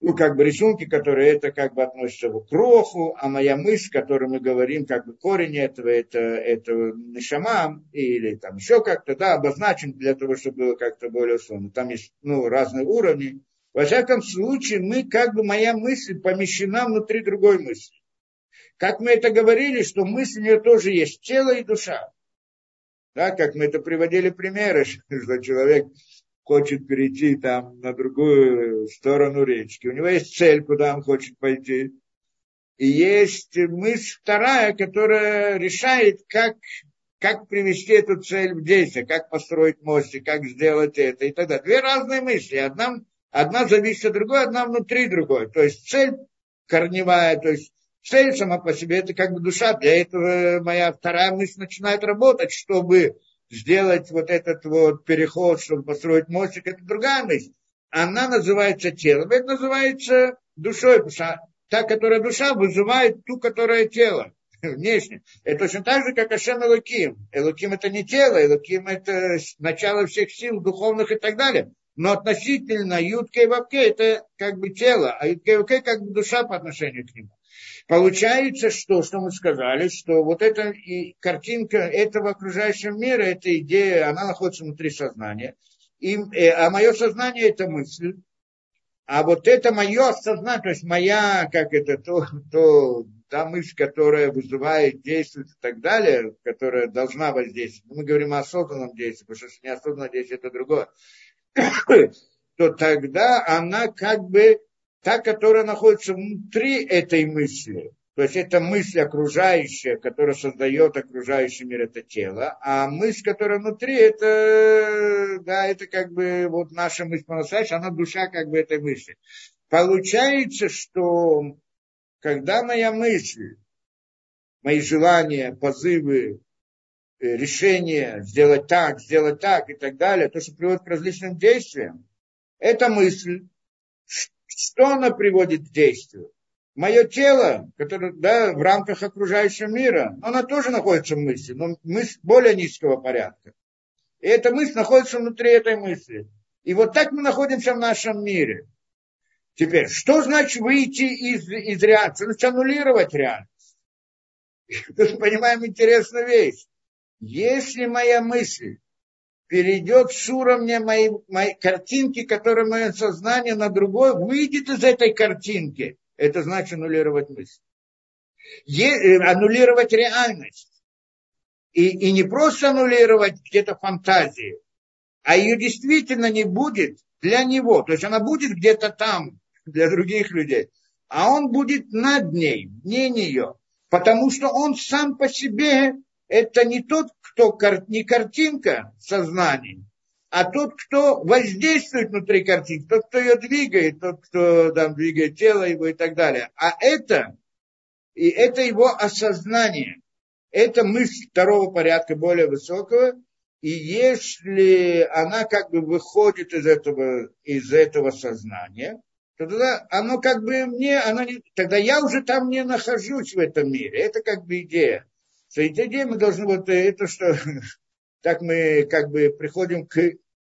ну, как бы рисунки, которые это как бы относятся к кроху, а моя мысль, о которой мы говорим, как бы корень этого, это, это нишама, или там еще как-то, да, обозначен для того, чтобы было как-то более условно. Там есть, ну, разные уровни. Во всяком случае, мы, как бы, моя мысль помещена внутри другой мысли. Как мы это говорили, что мысль у нее тоже есть тело и душа. Да, как мы это приводили примеры, [laughs] что человек хочет перейти там на другую сторону речки. У него есть цель, куда он хочет пойти. И есть мысль вторая, которая решает, как, как привести эту цель в действие, как построить мостик, как сделать это и так далее. Две разные мысли. Одна, одна зависит от другой, одна внутри другой. То есть цель корневая, то есть цель сама по себе, это как бы душа. Для этого моя вторая мысль начинает работать, чтобы сделать вот этот вот переход, чтобы построить мостик, это другая мысль. Она называется телом, это называется душой, та, которая душа, вызывает ту, которая тело [laughs] внешне. Это точно так же, как Ашем Элоким. Элоким это не тело, Элоким это начало всех сил духовных и так далее. Но относительно Ютке и Вапке это как бы тело, а Ютке и Вапке как бы душа по отношению к нему. Получается, что, что мы сказали, что вот эта и картинка этого окружающего мира, эта идея, она находится внутри сознания. И, э, а мое сознание это мысль. А вот это мое сознание, то есть моя, как это, то, то та мысль, которая вызывает, действует и так далее, которая должна воздействовать. Мы говорим о осознанном действии, потому что неосознанное действие это другое. [coughs] то тогда она как бы та, которая находится внутри этой мысли. То есть это мысль окружающая, которая создает окружающий мир, это тело. А мысль, которая внутри, это, да, это как бы вот наша мысль по-настоящему, она душа как бы этой мысли. Получается, что когда моя мысль, мои желания, позывы, э, решения сделать так, сделать так и так далее, то, что приводит к различным действиям, это мысль, что она приводит к действию? Мое тело, которое да, в рамках окружающего мира, оно тоже находится в мысли, но мысль более низкого порядка. И эта мысль находится внутри этой мысли. И вот так мы находимся в нашем мире. Теперь, что значит выйти из, из реальности? Значит, аннулировать реальность. Тут [laughs] понимаем интересную вещь. Если моя мысль перейдет с уровня моей, моей картинки, которая мое сознание, на другое, выйдет из этой картинки. Это значит аннулировать мысль. Е, э, аннулировать реальность. И, и не просто аннулировать где-то фантазии, а ее действительно не будет для него. То есть она будет где-то там, для других людей. А он будет над ней, не нее. Потому что он сам по себе это не тот, кто не картинка сознания, а тот, кто воздействует внутри картинки, тот, кто ее двигает, тот, кто там двигает тело его и так далее. А это, и это его осознание. Это мысль второго порядка, более высокого. И если она как бы выходит из этого, из этого сознания, то тогда оно как бы мне, оно не, тогда я уже там не нахожусь в этом мире. Это как бы идея. Что эта идея мы должны вот это, что [laughs] так мы как бы приходим к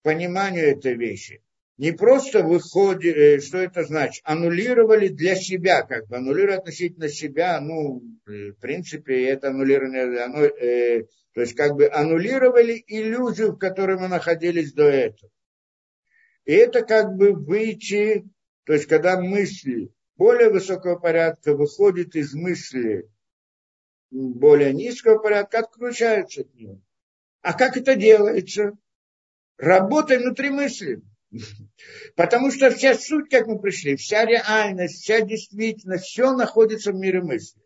пониманию этой вещи. Не просто выходит, э, что это значит, аннулировали для себя, как бы аннулировали относительно себя, ну, в принципе, это аннулирование, оно, э, то есть как бы аннулировали иллюзию, в которой мы находились до этого. И это как бы выйти, то есть когда мысли более высокого порядка выходит из мысли более низкого порядка, отключаются от него. А как это делается? Работай внутри мысли. Потому что вся суть, как мы пришли, вся реальность, вся действительность, все находится в мире мысли.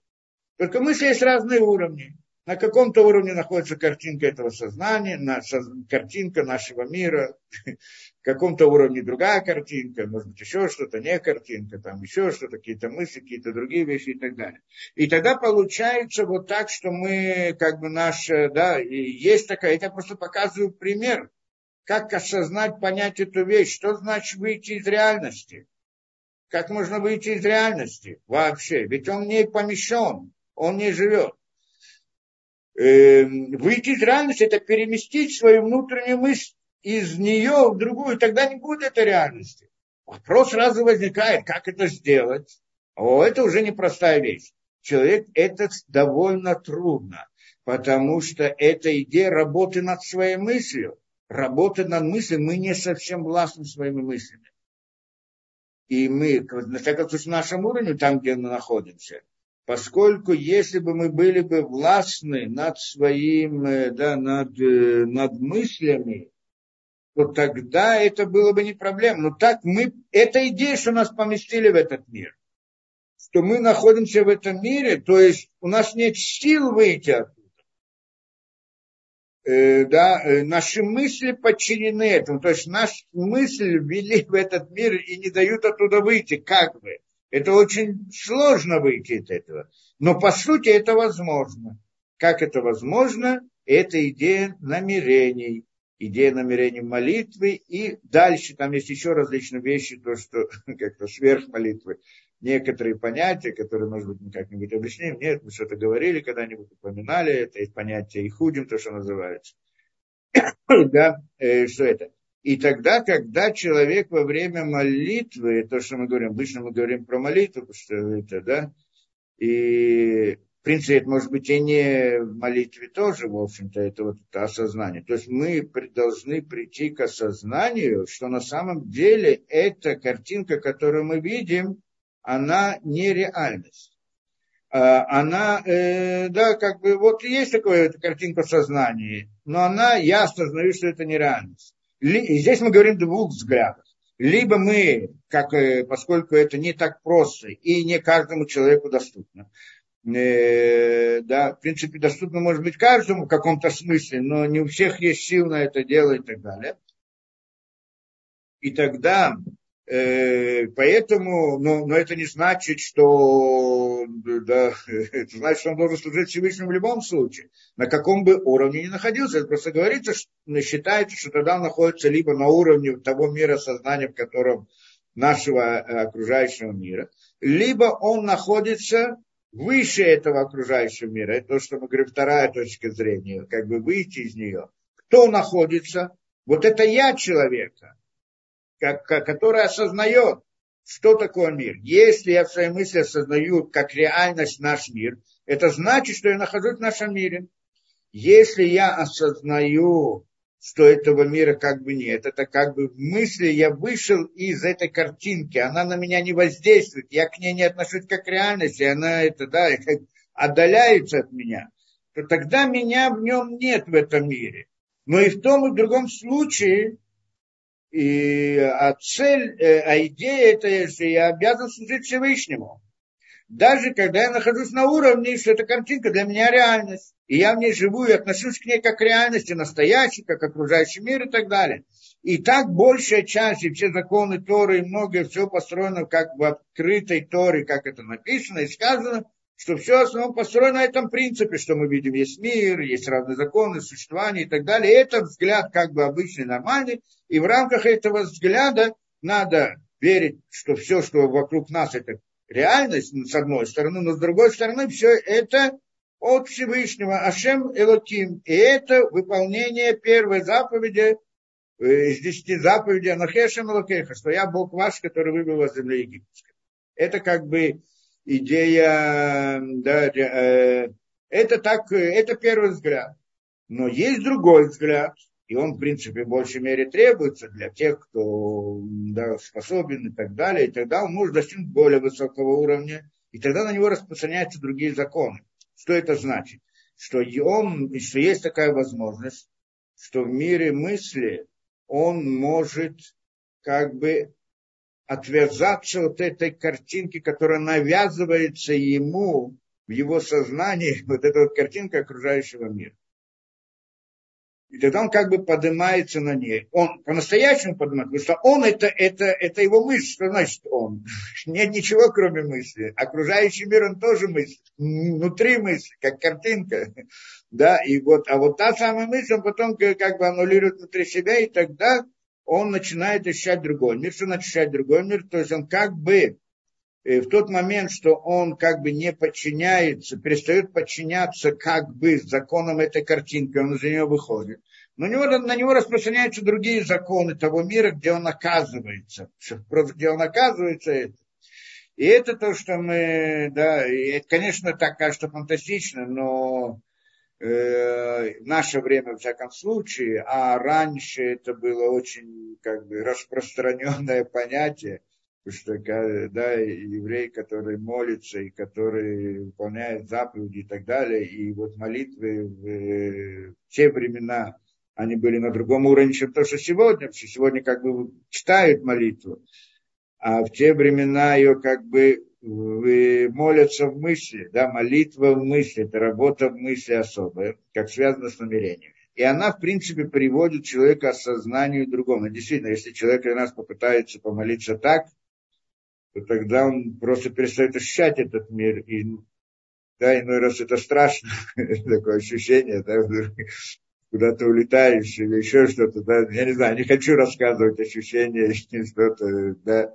Только мысли есть разные уровни. На каком-то уровне находится картинка этого сознания, наша, картинка нашего мира, каком-то уровне другая картинка, может быть, еще что-то, не картинка, там еще что-то, какие-то мысли, какие-то другие вещи и так далее. И тогда получается вот так, что мы, как бы наш, да, и есть такая, я просто показываю пример, как осознать, понять эту вещь, что значит выйти из реальности. Как можно выйти из реальности вообще? Ведь он не помещен, он не живет. Эм, выйти из реальности – это переместить свою внутреннюю мысль из нее в другую, тогда не будет этой реальности. Вопрос сразу возникает, как это сделать. О, это уже непростая вещь. Человек это довольно трудно, потому что это идея работы над своей мыслью. Работа над мыслью, мы не совсем властны своими мыслями. И мы, на всяком случае, на нашем уровне, там, где мы находимся – поскольку если бы мы были бы властны над своим, э, да, над, э, над мыслями, то тогда это было бы не проблема. Но так мы, это идея, что нас поместили в этот мир. Что мы находимся в этом мире, то есть у нас нет сил выйти оттуда. Э, да, э, наши мысли подчинены этому. То есть наши мысли ввели в этот мир и не дают оттуда выйти, как бы. Это очень сложно выйти из этого. Но по сути это возможно. Как это возможно? Это идея намерений. Идея намерений молитвы. И дальше там есть еще различные вещи, то, что [laughs] как-то сверх молитвы. Некоторые понятия, которые, может быть, мы как-нибудь объясним. Нет, мы что-то говорили когда-нибудь, упоминали. Это есть понятие ихудим, то, что называется. [coughs] да, э, что это? И тогда, когда человек во время молитвы, то, что мы говорим, обычно мы говорим про молитву, что это, да, и принципе, это может быть и не в молитве тоже, в общем-то, это вот это осознание. То есть мы должны прийти к осознанию, что на самом деле эта картинка, которую мы видим, она не реальность. А, она, э, да, как бы, вот есть такая картинка в сознании, но она, я осознаю, что это не реальность. И здесь мы говорим двух взглядах. Либо мы, как, э, поскольку это не так просто и не каждому человеку доступно, э, да, в принципе, доступно может быть каждому в каком-то смысле, но не у всех есть сил на это дело и так далее. И тогда Э, поэтому, но, но это не значит, что да, [laughs] это значит, что он должен служить Всевышнему в любом случае, на каком бы уровне ни находился. Это просто говорится, что, считается, что тогда он находится либо на уровне того мира сознания, в котором нашего э, окружающего мира, либо он находится выше этого окружающего мира. Это то, что мы говорим, вторая точка зрения, как бы выйти из нее. Кто находится? Вот это я человека как, который осознает, что такое мир. Если я в своей мысли осознаю как реальность наш мир, это значит, что я нахожусь в нашем мире. Если я осознаю, что этого мира как бы нет, это как бы в мысли я вышел из этой картинки, она на меня не воздействует, я к ней не отношусь как к реальности, она это, да, [laughs] отдаляется от меня, то тогда меня в нем нет в этом мире. Но и в том и в другом случае. И, а цель, э, а идея это, что я обязан служить Всевышнему. Даже когда я нахожусь на уровне, что эта картинка для меня реальность. И я в ней живу и отношусь к ней как к реальности, настоящей, как окружающий мир и так далее. И так большая часть, и все законы Торы, и многое, все построено как в открытой Торе, как это написано и сказано, что все основном построено на этом принципе, что мы видим, есть мир, есть разные законы, существование и так далее. И это взгляд как бы обычный, нормальный, и в рамках этого взгляда надо верить, что все, что вокруг нас, это реальность, с одной стороны, но с другой стороны, все это от Всевышнего, Ашем Элоким. И это выполнение первой заповеди э, из десяти заповедей Анахешем Элокеха, что я Бог ваш, который вывел вас из земли египетской. Это как бы идея, да, э, это так, это первый взгляд. Но есть другой взгляд, и он, в принципе, в большей мере требуется для тех, кто да, способен и так далее, и тогда он может достигнуть более высокого уровня, и тогда на него распространяются другие законы. Что это значит? Что, он, что есть такая возможность, что в мире мысли он может как бы отвязаться от этой картинки, которая навязывается ему в его сознании, [laughs] вот эта вот картинка окружающего мира. И тогда он как бы поднимается на ней. Он по-настоящему поднимается, потому что он это, это, это его мысль. Что значит он? [laughs] Нет ничего, кроме мысли. Окружающий мир, он тоже мысль. Внутри мысли, как картинка. [laughs] Да, и вот, а вот та самая мысль, он потом как бы аннулирует внутри себя, и тогда он начинает ощущать другой мир. Что значит ощущать другой мир? То есть он как бы в тот момент, что он как бы не подчиняется, перестает подчиняться как бы законам этой картинки, он из нее выходит. Но него, на него распространяются другие законы того мира, где он оказывается. [laughs] Где он оказывается, это. И это то, что мы, да, и это, конечно, так кажется фантастично, но э, в наше время, во всяком случае, а раньше это было очень как бы распространенное [laughs] понятие, потому что да, еврей, который молится и который выполняет заповеди и так далее, и вот молитвы в, в те времена, они были на другом уровне, чем то, что сегодня, потому что сегодня как бы читают молитву, а в те времена ее как бы молятся в мысли, да, молитва в мысли, это работа в мысли особая, как связано с намерением. И она, в принципе, приводит человека к осознанию другому. Действительно, если человек для нас попытается помолиться так, то тогда он просто перестает ощущать этот мир. И, да, иной раз это страшно, [laughs] такое ощущение, да, куда ты улетаешь или еще что-то, да, я не знаю, не хочу рассказывать ощущения, [laughs] что-то, да,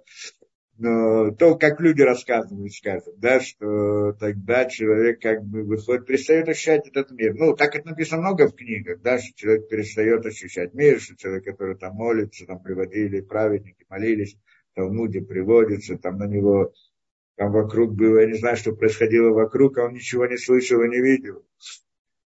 но то, как люди рассказывают, скажем, да, что тогда человек как бы выходит, перестает ощущать этот мир. Ну, так это написано много в книгах, да, что человек перестает ощущать мир, что человек, который там молится, там приводили праведники, молились, в Талмуде приводится, там на него, там вокруг было, я не знаю, что происходило вокруг, а он ничего не слышал и не видел.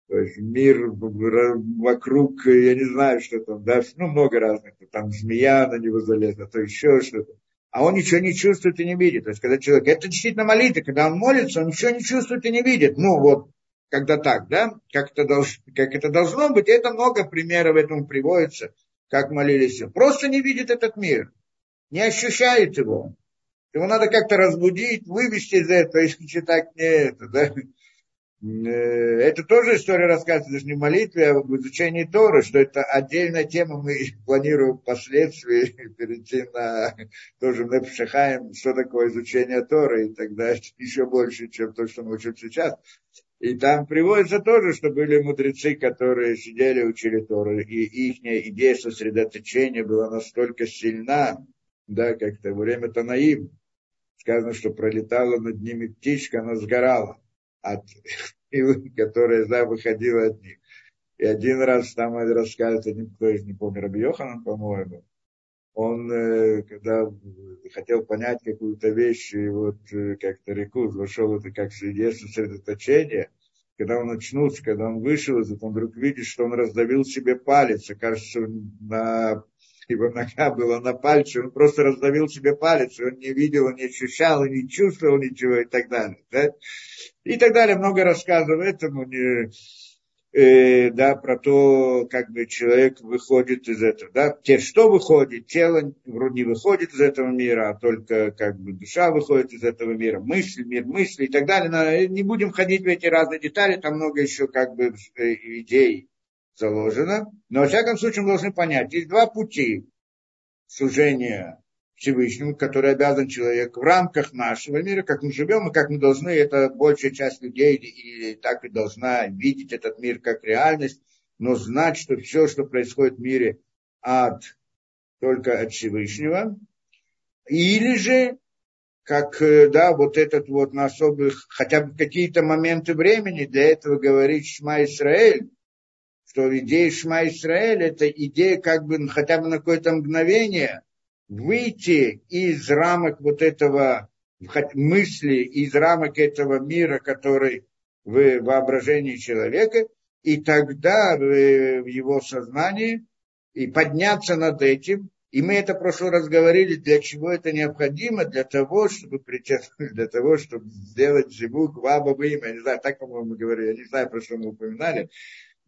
То есть мир вокруг, я не знаю, что там, да, ну, много разных, там змея на него залезла, то еще что-то а он ничего не чувствует и не видит. То есть, когда человек, это действительно молитва, когда он молится, он ничего не чувствует и не видит. Ну, вот, когда так, да, как это, долж, как это должно быть, это много примеров этому приводится, как молились. Просто не видит этот мир, не ощущает его. Его надо как-то разбудить, вывести из этого, если читать не это, да. Э, это тоже история рассказывается, даже не в молитве, а в изучении Торы, что это отдельная тема, мы планируем впоследствии [laughs] перейти на тоже в Непшахаем, что такое изучение Торы, и тогда [laughs] еще больше, чем то, что мы учим сейчас. И там приводится тоже, что были мудрецы, которые сидели, учили Тору, и их идея сосредоточения была настолько сильна, да, как-то время Танаим, сказано, что пролетала над ними птичка, она сгорала от [laughs] которая да, выходила от них. И один раз там рассказывает один, кто из, не помню, Раби Йоханан, по-моему, он, э, когда хотел понять какую-то вещь, и вот э, как-то реку вошел это как среди сосредоточения, когда он очнулся, когда он вышел он вдруг видит, что он раздавил себе палец, кажется, на его нога была на пальце, он просто раздавил себе палец, он не видел, не ощущал, не чувствовал ничего и так далее. Да? И так далее, много рассказываю этому, не, э, да, про то, как бы человек выходит из этого, да, те, что выходит, тело вроде не выходит из этого мира, а только как бы душа выходит из этого мира, мысли, мир мысли и так далее, Но не будем ходить в эти разные детали, там много еще как бы э, идей заложено, но во всяком случае мы должны понять, есть два пути служения Всевышнему, который обязан человек в рамках нашего мира, как мы живем и как мы должны, это большая часть людей и так и должна видеть этот мир как реальность, но знать, что все, что происходит в мире, от, только от Всевышнего. Или же, как, э, да, вот этот вот на особых, хотя бы какие-то моменты времени, для этого говорит Шма Исраэль, что идея Шма Исраэль – это идея как бы хотя бы на какое-то мгновение выйти из рамок вот этого мысли, из рамок этого мира, который в воображении человека, и тогда в его сознании и подняться над этим. И мы это в прошлый раз говорили, для чего это необходимо, для того, чтобы причастность, для того, чтобы сделать зибук ваба имя. Я не знаю, так, по-моему, мы говорили, я не знаю, про что мы упоминали,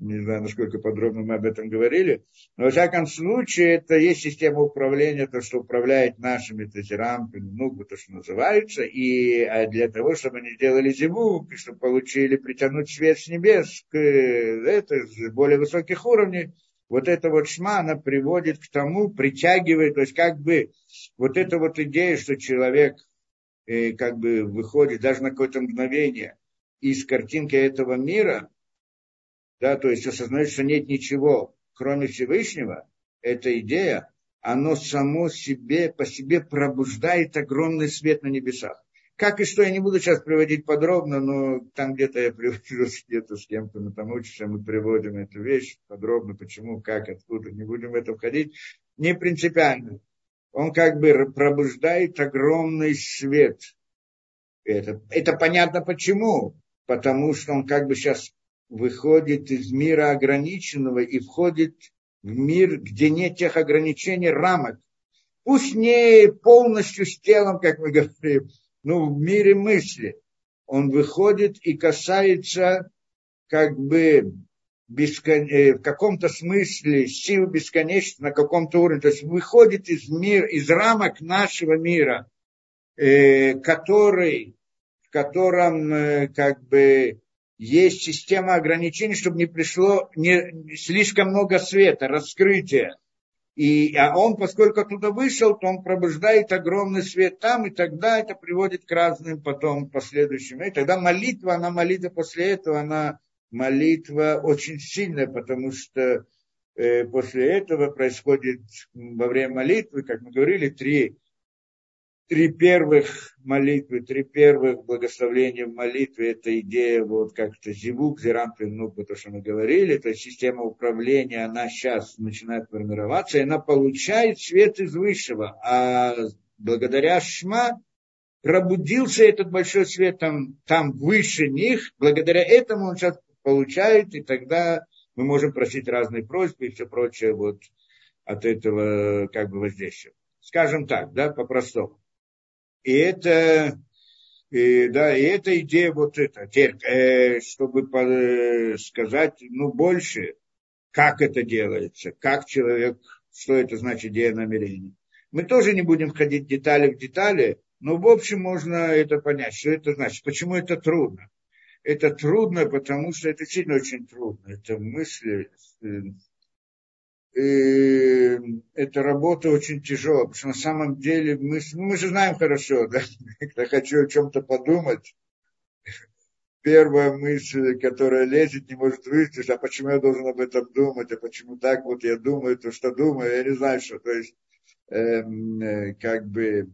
не знаю, насколько подробно мы об этом говорили, но, во всяком случае, это есть система управления, то, что управляет нашими тезерампами, ну, то, что называется, и а для того, чтобы они сделали зиму, чтобы получили, притянуть свет с небес к это, с более высоких уровней, вот эта вот шма, она приводит к тому, притягивает, то есть как бы вот эта вот идея, что человек э, как бы выходит даже на какое-то мгновение из картинки этого мира, да, то есть осознает, что нет ничего, кроме Всевышнего, эта идея, оно само себе, по себе пробуждает огромный свет на небесах. Как и что, я не буду сейчас приводить подробно, но там где-то я привожу [laughs] где-то с кем-то, мы там учимся, мы приводим эту вещь подробно, почему, как, откуда, не будем в это входить. Не принципиально. Он как бы пробуждает огромный свет. Это, это понятно почему. Потому что он как бы сейчас выходит из мира ограниченного и входит в мир, где нет тех ограничений, рамок. Пусть не полностью с телом, как мы говорим, но в мире мысли. Он выходит и касается как бы бескон... Э, в каком-то смысле сил бесконечно на каком-то уровне. То есть выходит из, мира, из рамок нашего мира, э, который, в котором э, как бы есть система ограничений, чтобы не пришло не, слишком много света, раскрытия. И, а он, поскольку оттуда вышел, то он пробуждает огромный свет там, и тогда это приводит к разным потом последующим. И тогда молитва, она молитва после этого, она молитва очень сильная, потому что э, после этого происходит во время молитвы, как мы говорили, три три первых молитвы, три первых благословения в молитве, это идея вот как-то зивук, зирампин, ну, то, что мы говорили, то система управления, она сейчас начинает формироваться, и она получает свет из высшего, а благодаря Шма пробудился этот большой свет там, там выше них, благодаря этому он сейчас получает, и тогда мы можем просить разные просьбы и все прочее вот от этого как бы воздействия. Скажем так, да, по-простому. И это, и, да, и эта идея вот эта, э, чтобы по, сказать, ну, больше, как это делается, как человек, что это значит идея намерения. Мы тоже не будем входить детали в детали, но в общем можно это понять, что это значит, почему это трудно. Это трудно, потому что это действительно очень трудно. Это мысли, э, эта работа очень тяжелая, потому что на самом деле мы, мы же знаем хорошо, да, [laughs] когда хочу о чем-то подумать, первая мысль, которая лезет, не может выстрелить, а почему я должен об этом думать, а почему так вот я думаю, то что думаю, я не знаю, что, то есть, эм, э, как бы,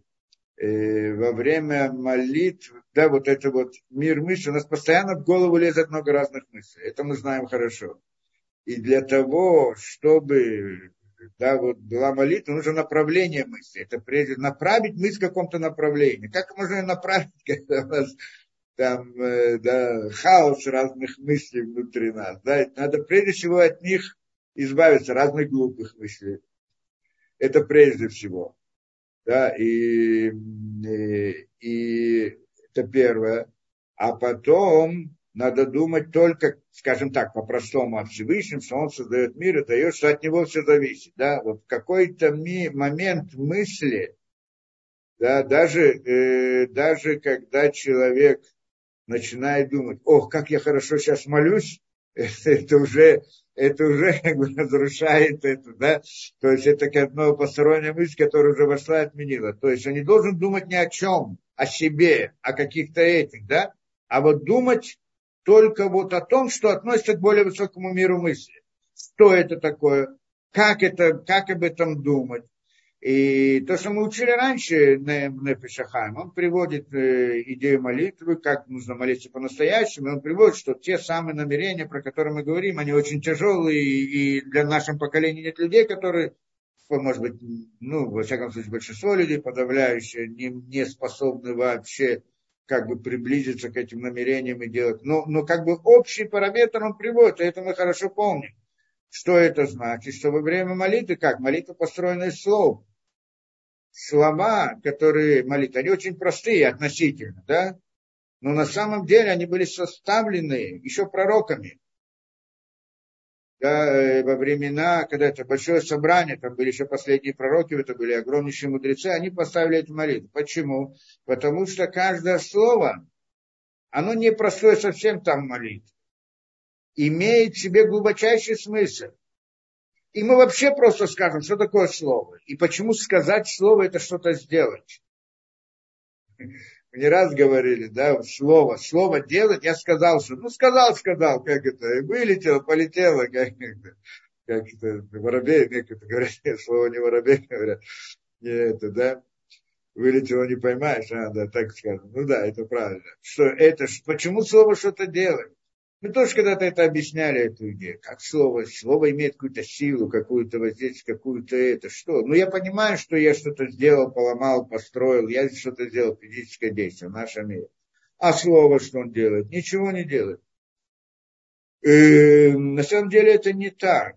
э, во время молитв, да, вот это вот мир мысли, у нас постоянно в голову лезет много разных мыслей, это мы знаем хорошо. И для того, чтобы да, вот была молитва, нужно направление мысли. Это прежде направить мысль в каком-то направлении. Как можно направить, [laughs] когда у нас там э, да, хаос разных мыслей внутри нас. Да? Надо прежде всего от них избавиться, разных глупых мыслей. Это прежде всего. Да, и, и, и это первое. А потом надо думать только, скажем так, по-простому о Всевышнем, что он создает мир и дает, что от него все зависит. Да? Вот в какой-то ми- момент мысли, да, даже, э, даже когда человек начинает думать, ох, как я хорошо сейчас молюсь, [laughs] это, уже, это уже разрушает это, да, то есть это как одна посторонняя мысль, которая уже вошла и отменила. То есть он не должен думать ни о чем, о себе, о каких-то этих, да, а вот думать только вот о том, что относится к более высокому миру мысли. Что это такое? Как, это, как об этом думать? И то, что мы учили раньше на Пешахайм, он приводит э, идею молитвы, как нужно молиться по-настоящему, он приводит, что те самые намерения, про которые мы говорим, они очень тяжелые, и для нашего поколения нет людей, которые, может быть, ну, во всяком случае, большинство людей, подавляющее, не, не способны вообще как бы приблизиться к этим намерениям и делать. Но, но как бы общий параметр он приводит, и это мы хорошо помним. Что это значит? Что во время молитвы, как? Молитва построена из слов слова, которые молитвы, они очень простые относительно, да? Но на самом деле они были составлены еще пророками. Да, э, во времена, когда это большое собрание, там были еще последние пророки, это были огромнейшие мудрецы, они поставили эту молитву. Почему? Потому что каждое слово, оно не простое совсем там молитва. Имеет в себе глубочайший смысл. И мы вообще просто скажем, что такое слово. И почему сказать слово это что-то сделать. Мы не раз говорили, да, слово, слово делать, я сказал, что, ну, сказал, сказал, как это, вылетело, полетело, [laughs] как это, как это, воробей, некоторые говорят, [laughs] слово не воробей, [laughs] говорят, не это, да, вылетело, не поймаешь, а, да, так скажем, ну да, это правильно, что это, почему слово что-то делает, мы тоже когда-то это объясняли, эту идею. Как слово, слово имеет какую-то силу, какую-то воздействие, какую-то это, что. Ну, я понимаю, что я что-то сделал, поломал, построил, я что-то сделал, физическое действие в нашем мире. А слово, что он делает? Ничего не делает. И, э, на самом деле это не так.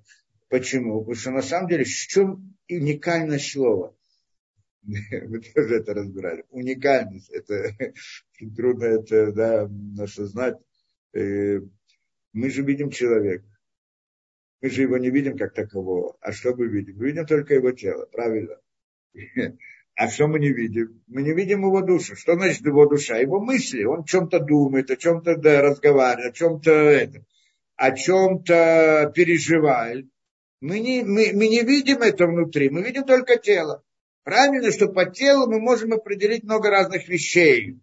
Почему? Потому что на самом деле в чем уникальность слова? [laughs] Мы тоже это разбирали. Уникальность. Это [laughs] трудно это да, осознать мы же видим человека. Мы же его не видим как такового. А что мы видим? Мы видим только его тело, правильно? [laughs] А что мы не видим? Мы не видим его душу. Что значит его душа? Его мысли. Он о чем-то думает, о чем-то да, разговаривает, о чем-то это, о чем-то переживает. Мы не, мы, мы не видим это внутри, мы видим только тело. Правильно, что по телу мы можем определить много разных вещей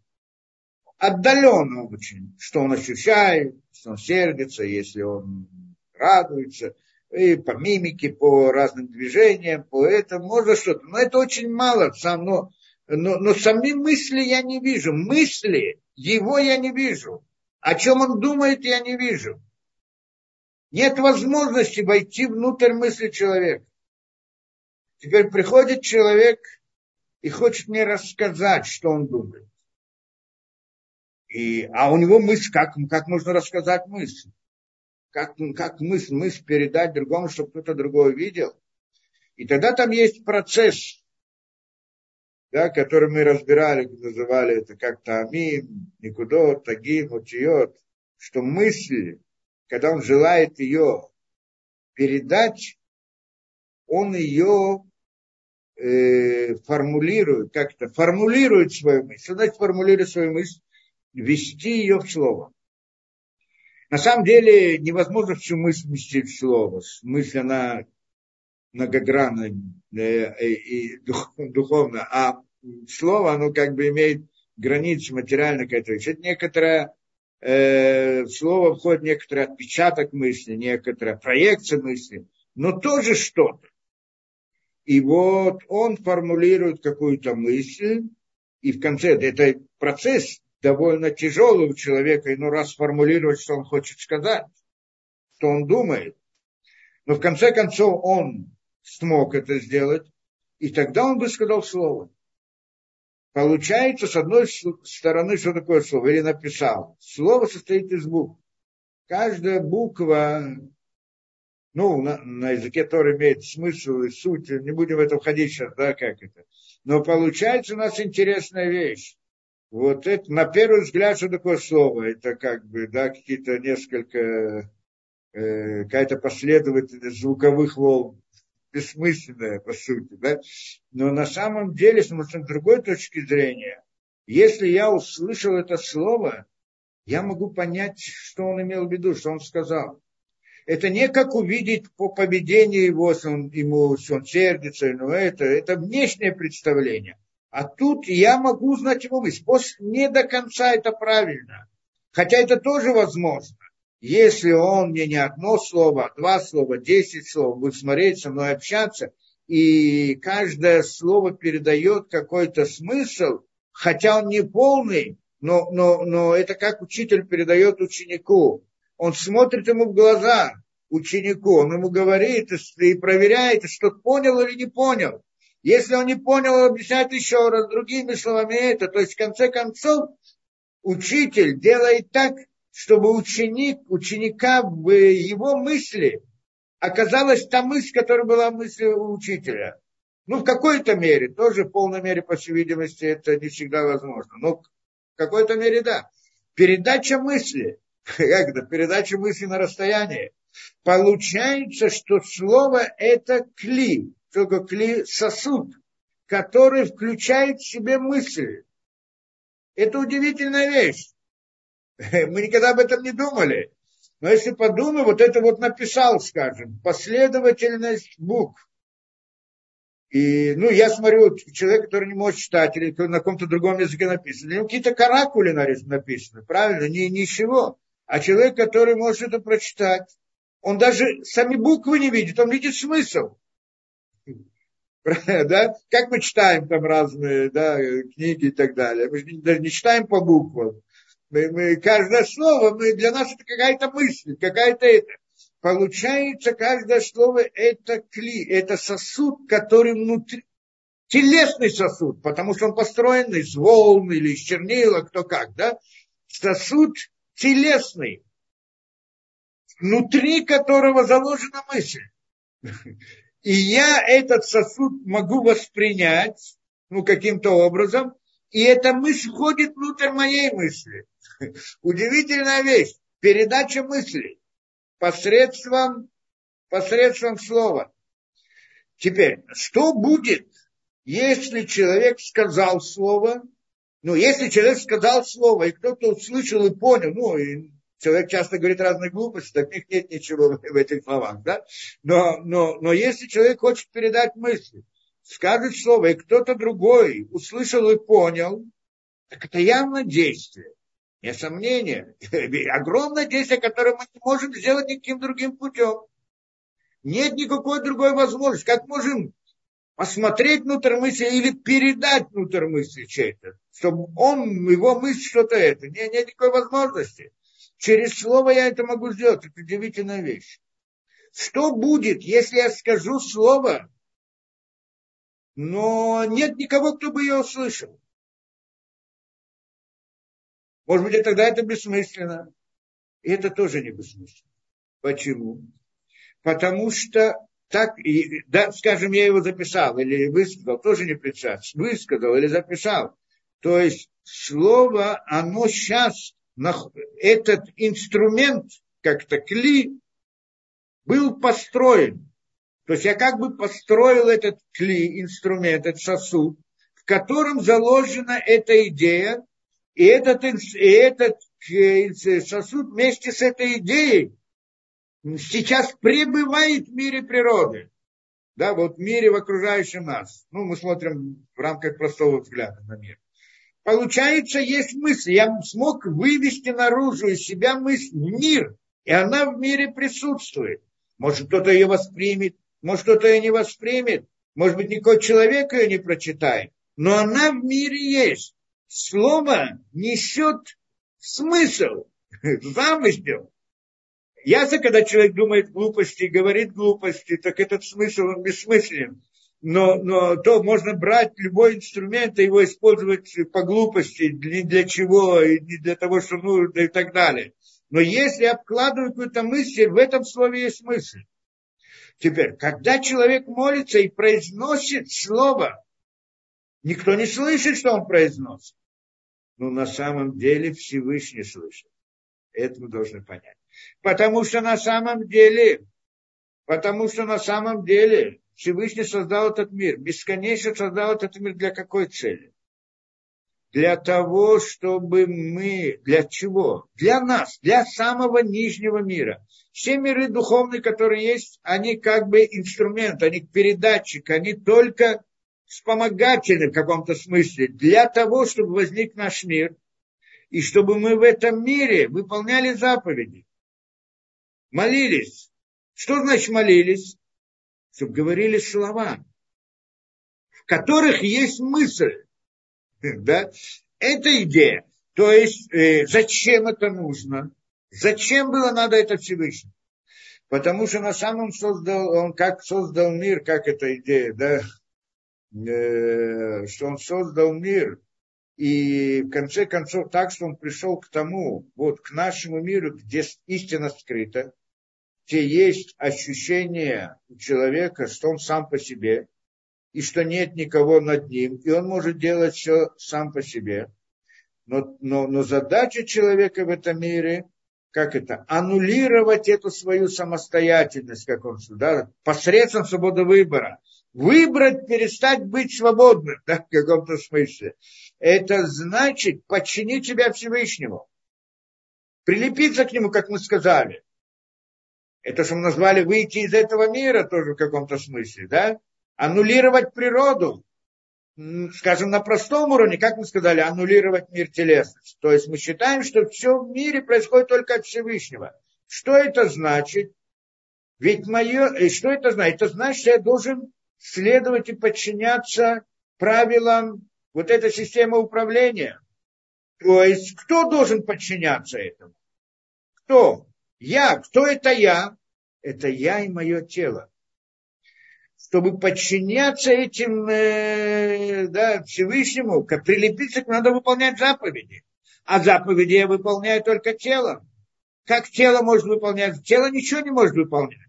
отдаленно очень, что он ощущает, что он сердится, если он радуется, и по мимике, по разным движениям, по этому, можно что-то. Но это очень мало, сам, но, но, но сами мысли я не вижу. Мысли, его я не вижу. О чем он думает, я не вижу. Нет возможности войти внутрь мысли человека. Теперь приходит человек и хочет мне рассказать, что он думает. И, а у него мысль, как, как можно рассказать мысль? Как, как мысль, мысль передать другому, чтобы кто-то другой видел? И тогда там есть процесс, да, который мы разбирали, называли это как-то амим, никудот, тагим, утиот, что мысль, когда он желает ее передать, он ее э, формулирует, как-то формулирует свою мысль. Значит формулирует свою мысль? Ввести ее в слово. На самом деле невозможно всю мысль вместить в слово. Мысль, она многогранна э, и духовно, а слово, оно как бы имеет границы материально какая-то. Это некоторое, э, слово входит некоторый отпечаток мысли, некоторая проекция мысли, но тоже что-то. И вот он формулирует какую-то мысль, и в конце, это процесс довольно тяжелый у человека, иной раз сформулировать, что он хочет сказать, что он думает. Но в конце концов он смог это сделать, и тогда он бы сказал слово. Получается, с одной стороны, что такое слово? Или написал. Слово состоит из букв. Каждая буква, ну, на, на языке который имеет смысл и суть, не будем в это входить сейчас, да, как это. Но получается у нас интересная вещь. Вот это, на первый взгляд, что такое слово? Это как бы, да, какие-то несколько, э, какая-то последовательность звуковых волн, бессмысленная, по сути, да. Но на самом деле, с другой точки зрения, если я услышал это слово, я могу понять, что он имел в виду, что он сказал. Это не как увидеть по поведению его, он, ему, он сердится, но это, это внешнее представление – а тут я могу узнать его мысль. Не до конца это правильно. Хотя это тоже возможно. Если он мне не одно слово, а два слова, десять слов будет смотреть со мной общаться, и каждое слово передает какой-то смысл, хотя он не полный, но, но, но это как учитель передает ученику. Он смотрит ему в глаза, ученику, он ему говорит и проверяет, что понял или не понял. Если он не понял, он объясняет еще раз другими словами это. То есть, в конце концов, учитель делает так, чтобы ученик, ученика в его мысли оказалась та мысль, которая была в мысли у учителя. Ну, в какой-то мере, тоже в полной мере, по всей видимости, это не всегда возможно. Но в какой-то мере, да. Передача мысли, [laughs] как это, передача мысли на расстоянии. Получается, что слово это кли, только кли сосуд, который включает в себе мысли. Это удивительная вещь. [laughs] Мы никогда об этом не думали. Но если подумать, вот это вот написал, скажем, последовательность букв. И, ну, я смотрю, человек, который не может читать, или на каком-то другом языке написано, ну, какие-то каракули написаны, правильно, не, ничего. А человек, который может это прочитать, он даже сами буквы не видит, он видит смысл. [laughs] Да? Как мы читаем там разные да, книги и так далее. Мы даже не читаем по буквам. Мы, мы, каждое слово, мы, для нас это какая-то мысль, какая-то это. Получается, каждое слово это кли, это сосуд, который внутри, телесный сосуд, потому что он построен из волн или из чернила, кто как, да? Сосуд телесный, внутри которого заложена мысль. [laughs] И я этот сосуд могу воспринять, ну, каким-то образом, и эта мысль входит внутрь моей мысли. Удивительная вещь. Передача мысли посредством, посредством слова. Теперь, что будет, если человек сказал слово, ну, если человек сказал слово, и кто-то услышал и понял, ну, и человек часто говорит разные глупости, так них нет ничего в этих словах, да? Но, но, но если человек хочет передать мысли, скажет слово, и кто-то другой услышал и понял, так это явно действие. Не сомнение. [laughs] Огромное действие, которое мы не можем сделать никаким другим путем. Нет никакой другой возможности. Как можем посмотреть внутрь мысли или передать внутрь мысли чей-то, чтобы он, его мысль что-то это. Нет, нет никакой возможности. Через слово я это могу сделать. Это удивительная вещь. Что будет, если я скажу слово, но нет никого, кто бы ее услышал? Может быть, и тогда это бессмысленно. И это тоже не бессмысленно. Почему? Потому что так, да, скажем, я его записал или высказал, тоже не представь, высказал или записал. То есть слово, оно сейчас этот инструмент, как-то кли, был построен. То есть я как бы построил этот кли, инструмент, этот сосуд, в котором заложена эта идея, и этот, и этот э, сосуд вместе с этой идеей сейчас пребывает в мире природы. Да, вот в мире в окружающем нас. Ну, мы смотрим в рамках простого взгляда на мир. Получается, есть мысль. Я смог вывести наружу из себя мысль мир. И она в мире присутствует. Может, кто-то ее воспримет, может, кто-то ее не воспримет. Может быть, никакой человек ее не прочитает. Но она в мире есть. Слово несет смысл, [laughs] замысел. Ясно, когда человек думает глупости, говорит глупости, так этот смысл, он бессмыслен но, но то можно брать любой инструмент и его использовать по глупости, ни для чего, и не для того, что нужно и так далее. Но если обкладывать какую-то мысль, в этом слове есть мысль. Теперь, когда человек молится и произносит слово, никто не слышит, что он произносит. Но на самом деле Всевышний слышит. Это мы должны понять. Потому что на самом деле, потому что на самом деле Всевышний создал этот мир, бесконечно создал этот мир для какой цели? Для того, чтобы мы, для чего? Для нас, для самого нижнего мира. Все миры духовные, которые есть, они как бы инструмент, они передатчик, они только вспомогательны в каком-то смысле для того, чтобы возник наш мир, и чтобы мы в этом мире выполняли заповеди. Молились. Что значит молились? Чтобы говорили слова. которых есть мысль. Да? Это идея. То есть, э, зачем это нужно? Зачем было надо это Всевышнему? Потому что на самом создал, он как создал мир, как эта идея, да, э, что он создал мир, и в конце концов так, что он пришел к тому, вот к нашему миру, где истина скрыта, где есть ощущение у человека, что он сам по себе, и что нет никого над ним, и он может делать все сам по себе. Но, но, но задача человека в этом мире как это, аннулировать эту свою самостоятельность, как он да, посредством свободы выбора. Выбрать, перестать быть свободным, да, в каком-то смысле. Это значит подчинить себя Всевышнему. Прилепиться к нему, как мы сказали. Это, что мы назвали выйти из этого мира тоже в каком-то смысле, да? Аннулировать природу, скажем, на простом уровне, как мы сказали, аннулировать мир телесности. То есть мы считаем, что все в мире происходит только от Всевышнего. Что это значит? Ведь мое, э, что это значит? Это значит, что я должен следовать и подчиняться правилам вот этой системы управления. То есть кто должен подчиняться этому? Кто? Я. Кто это я? Это я и мое тело чтобы подчиняться этим э, да, Всевышнему, как прилепиться надо выполнять заповеди. А заповеди я выполняю только телом. Как тело может выполнять? Тело ничего не может выполнять.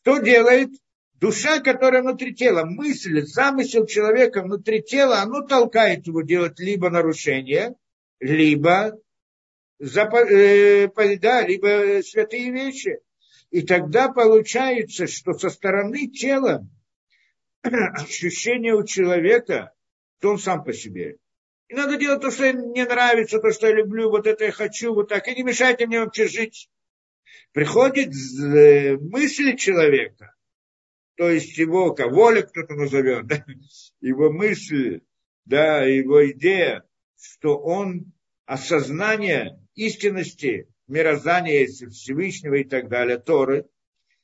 Кто делает? Душа, которая внутри тела, мысль, замысел человека внутри тела, оно толкает его делать либо нарушение, либо, да, либо святые вещи. И тогда получается, что со стороны тела [clears throat] ощущение у человека, то он сам по себе. И надо делать то, что мне нравится, то, что я люблю, вот это я хочу, вот так. И не мешайте мне вообще жить. Приходит э, мысли человека, то есть его воля кто-то назовет, да, [laughs] его мысли, да, его идея, что он осознание истинности мироздания Всевышнего и так далее, Торы,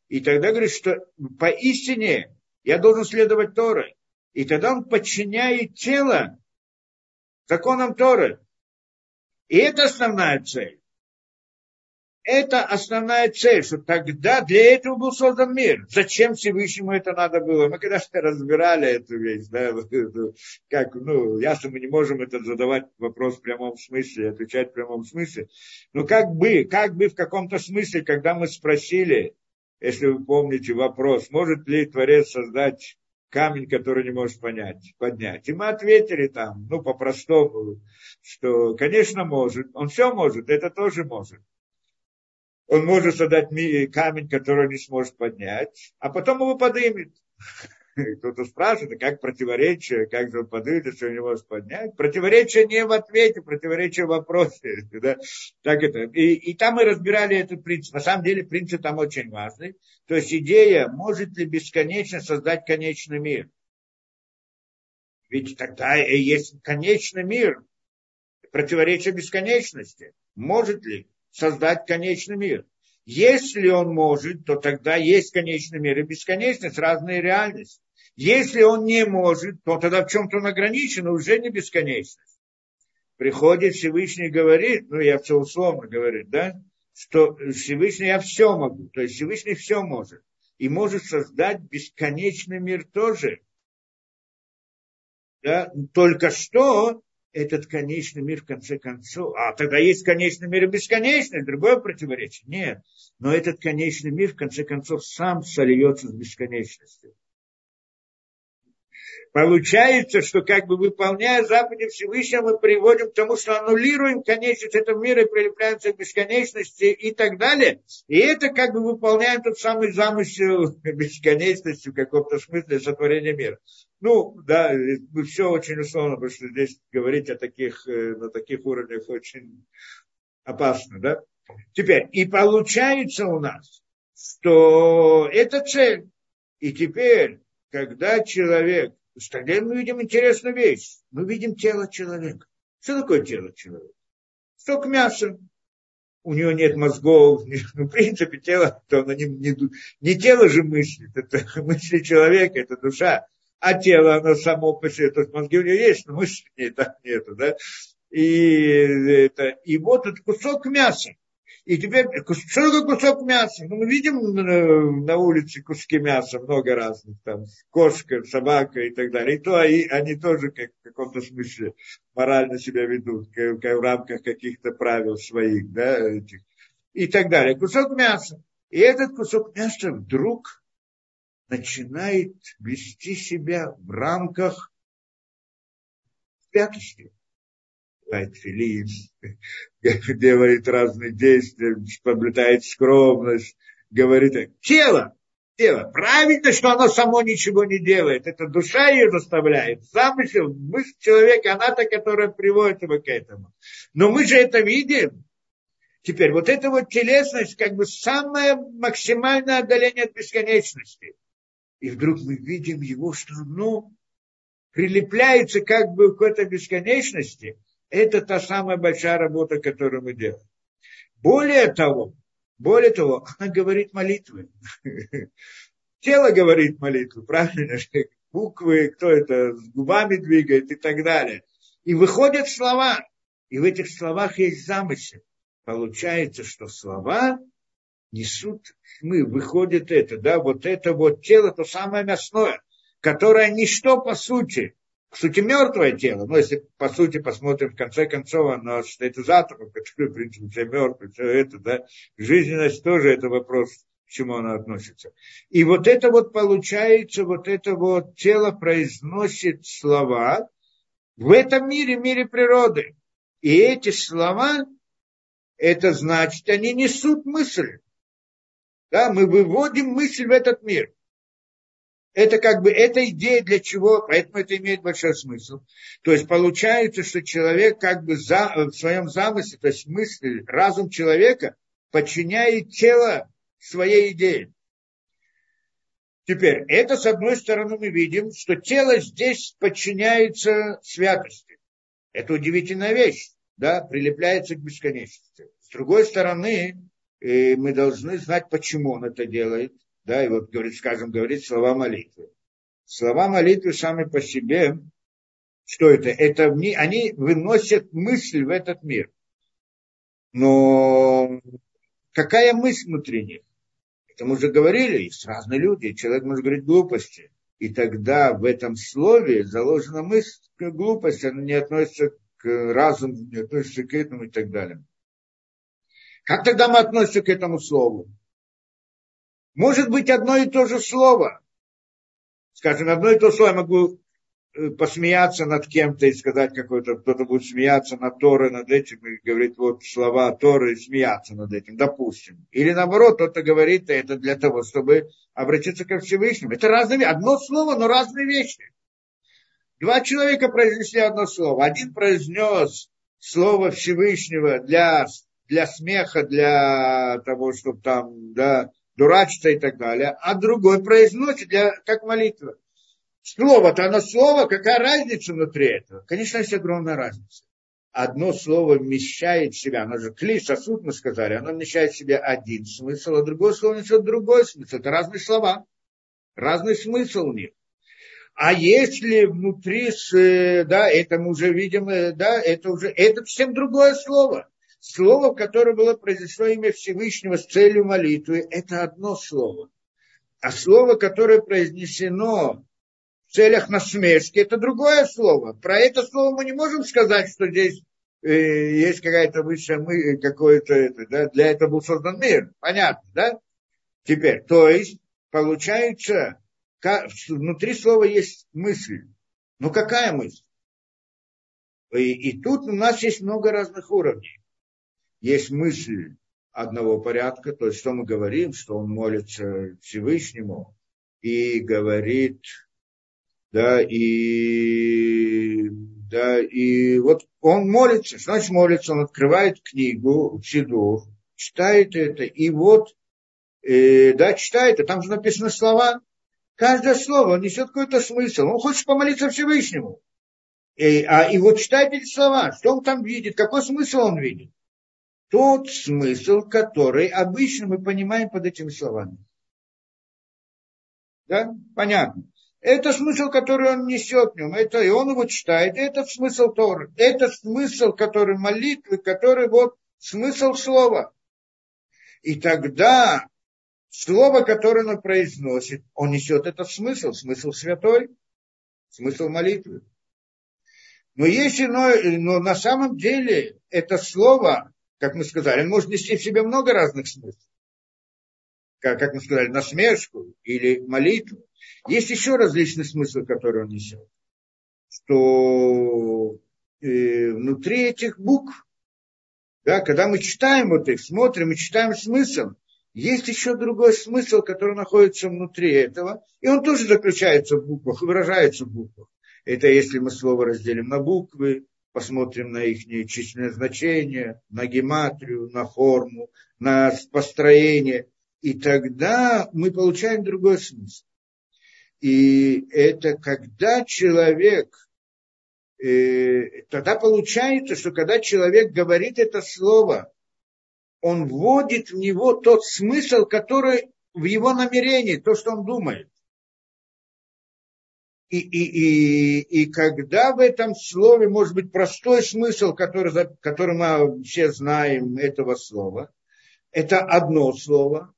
и тогда говорит, что поистине я должен следовать Торы. И тогда он подчиняет тело законам Торы. И это основная цель. Это основная цель, что тогда для этого был создан мир. Зачем Всевышнему это надо было? Мы когда-то разбирали эту вещь, да, как, ну, ясно, мы не можем это задавать вопрос в прямом смысле, отвечать в прямом смысле. Но как бы, как бы в каком-то смысле, когда мы спросили, если вы помните вопрос, может ли Творец создать камень, который не может понять, поднять. И мы ответили там, ну, по-простому, что, конечно, может. Он все может, это тоже может. Он может создать камень, который не сможет поднять, а потом его подымет. [laughs] Кто-то спрашивает, а как противоречие, как же он подымет, если он не может поднять. Противоречие не в ответе, противоречие в вопросе. [laughs] Да? Так это. И, и там мы разбирали этот принцип. На самом деле принцип там очень важный. То есть идея, может ли бесконечно создать конечный мир. Ведь тогда есть конечный мир, противоречие бесконечности. Может ли создать конечный мир? Если он может, то тогда есть конечный мир и бесконечность, разные реальности. Если он не может, то тогда в чем-то он ограничен, уже не бесконечность. Приходит Всевышний говорит, ну я все условно говорю, да, что Всевышний я все могу, то есть Всевышний все может. И может создать бесконечный мир тоже. Да? Только что этот конечный мир в конце концов, а тогда есть конечный мир и бесконечный, другое противоречие. Нет, но этот конечный мир в конце концов сам сольется с бесконечностью. Получается, что как бы выполняя заповеди Всевышнего, мы приводим к тому, что аннулируем конечность этого мира и прилепляемся к бесконечности и так далее. И это как бы выполняем тот самый замысел [laughs] бесконечности в каком-то смысле сотворения мира. Ну, да, все очень условно, потому что здесь говорить о таких, э, на таких уровнях очень опасно, да? Теперь, и получается у нас, что это цель. И теперь, когда человек тогда мы видим интересную вещь. Мы видим тело человека. Что такое тело человека? Столько мяса. У него нет мозгов. [laughs] Ну, в принципе, тело, то оно не, не, не тело же мыслит. Это [laughs] мысли человека, это душа. а тело, оно само по себе, то есть мозги у него есть, но мышцы [laughs] там нету, да, и, это, и вот этот кусок мяса, и теперь, что такое кусок мяса? Ну, мы видим э, на улице куски мяса, много разных, там, кошка, собака и так далее. И то они, они тоже как, в каком-то смысле морально себя ведут, как в рамках каких-то правил своих, да, этих, и так далее. Кусок мяса. И этот кусок мяса вдруг начинает вести себя в рамках святости бывает филин, [laughs] делает разные действия, соблюдает скромность, говорит, тело, тело, правильно, что оно само ничего не делает, это душа ее заставляет, замысел, мысль человека, она-то, которая приводит его к этому. Но мы же это видим, Теперь, вот эта вот телесность, как бы самое максимальное отдаление от бесконечности. И вдруг мы видим его, что оно прилепляется как бы к этой бесконечности, это та самая большая работа, которую мы делаем. Более того, более того, она говорит молитвы. [laughs] Тело говорит молитвы, правильно? Буквы, кто это, с губами двигает и так далее. И выходят слова. И в этих словах есть замысел. Получается, что слова несут мы, выходит это, да, вот это вот тело, то самое мясное, которое ничто по сути, сути, мертвое тело. Но если, по сути, посмотрим, в конце концов, оно состоит из атомов, [laughs] которые, в принципе, все мертвые, все это, да. Жизненность тоже это вопрос, к чему оно относится. И вот это вот получается, вот это вот тело произносит слова в этом мире, мире природы. И эти слова, это значит, они несут мысль. Да, мы выводим мысль в этот мир это как бы, эта идея для чего, поэтому это имеет большой смысл. То есть получается, что человек как бы за, в своем замысле, то есть мысль, разум человека подчиняет тело своей идее. Теперь, это с одной стороны мы видим, что тело здесь подчиняется святости. Это удивительная вещь, да, прилепляется к бесконечности. С другой стороны, э, мы должны знать, почему он это делает – да, и вот говорит, скажем, говорит слова молитвы. Слова молитвы сами по себе, что это? Это они выносят мысль в этот мир. Но какая мысль внутри них? Это мы уже говорили, есть разные люди, человек может говорить глупости. И тогда в этом слове заложена мысль глупости, она не относится к разуму, не относится к этому и так далее. Как тогда мы относимся к этому слову? Может быть одно и то же слово. Скажем, одно и то же слово я могу э, посмеяться над кем-то и сказать какой-то, кто-то будет смеяться над Торой, над этим, и говорит вот слова Торы и смеяться над этим, допустим. Или наоборот, кто-то говорит это для того, чтобы обратиться ко Всевышнему. Это разные Одно слово, но разные вещи. Два человека произнесли одно слово. Один произнес слово Всевышнего для, для смеха, для того, чтобы там, да, дурачиться и так далее, а другой произносит для, как молитва. Слово-то оно слово, какая разница внутри этого? Конечно, есть огромная разница. Одно слово вмещает в себя, оно же клей, сосуд, мы сказали, оно вмещает в себя один смысл, а другое слово несет другой смысл. Это разные слова, разный смысл у них. А если внутри, да, это мы уже видим, э, да, это уже, это совсем другое слово. Слово, которое было произнесено имя Всевышнего с целью молитвы, это одно слово. А слово, которое произнесено в целях насмешки, это другое слово. Про это слово мы не можем сказать, что здесь э, есть какая-то высшая мы, какое-то это, да, для этого был создан мир. Понятно, да? Теперь, то есть, получается, как, внутри слова есть мысль. Ну, какая мысль? И, и тут у нас есть много разных уровней есть мысль одного порядка, то есть что мы говорим, что он молится Всевышнему и говорит, да, и, да, и вот он молится, значит молится, он открывает книгу, Сидур, читает это, и вот, э, да, читает, и там же написаны слова, каждое слово несет какой-то смысл, он хочет помолиться Всевышнему. И, а, и вот читает эти слова, что он там видит, какой смысл он видит тот смысл, который обычно мы понимаем под этими словами. Да? Понятно. Это смысл, который он несет в нем. Это, и он его читает. Это смысл Торы. Это смысл, который молитвы, который вот смысл слова. И тогда слово, которое он произносит, он несет этот смысл, смысл святой, смысл молитвы. Но если, но, но на самом деле это слово, как мы сказали, может нести в себе много разных смыслов. Как, как мы сказали, насмешку или молитву. Есть еще различные смыслы, которые он несет. Что э, внутри этих букв, да, когда мы читаем вот их, смотрим и читаем смысл, есть еще другой смысл, который находится внутри этого, и он тоже заключается в буквах, выражается в буквах. Это если мы слово разделим на буквы, посмотрим на их численное значение, на гематрию, на форму, на построение, и тогда мы получаем другой смысл. И это когда человек, э, тогда получается, что когда человек говорит это слово, он вводит в него тот смысл, который в его намерении, то, что он думает. И, и, и, и когда в этом слове может быть простой смысл, который, который мы все знаем этого слова, это одно слово,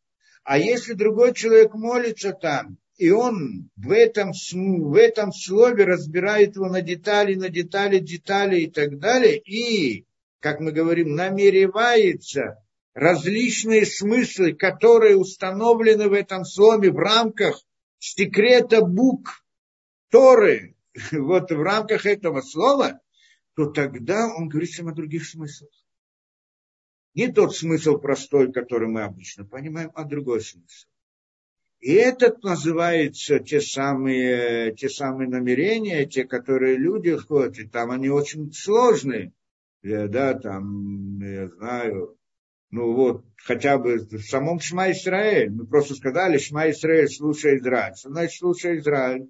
а если другой человек молится там, и он в этом, в этом слове разбирает его на детали, на детали, детали и так далее, и, как мы говорим, намеревается различные смыслы, которые установлены в этом слове в рамках секрета букв Торы, [laughs] вот в рамках этого слова, то тогда он говорит о других смыслах. Не тот смысл простой, который мы обычно понимаем, а другой смысл. И этот называется те самые, те самые намерения, те, которые люди входят, и там они очень сложные. Да, там, я знаю, ну вот, хотя бы в самом Шма Исраэль. Мы просто сказали, Шма Исраэль, слушай Израиль. Значит слушай Израиль?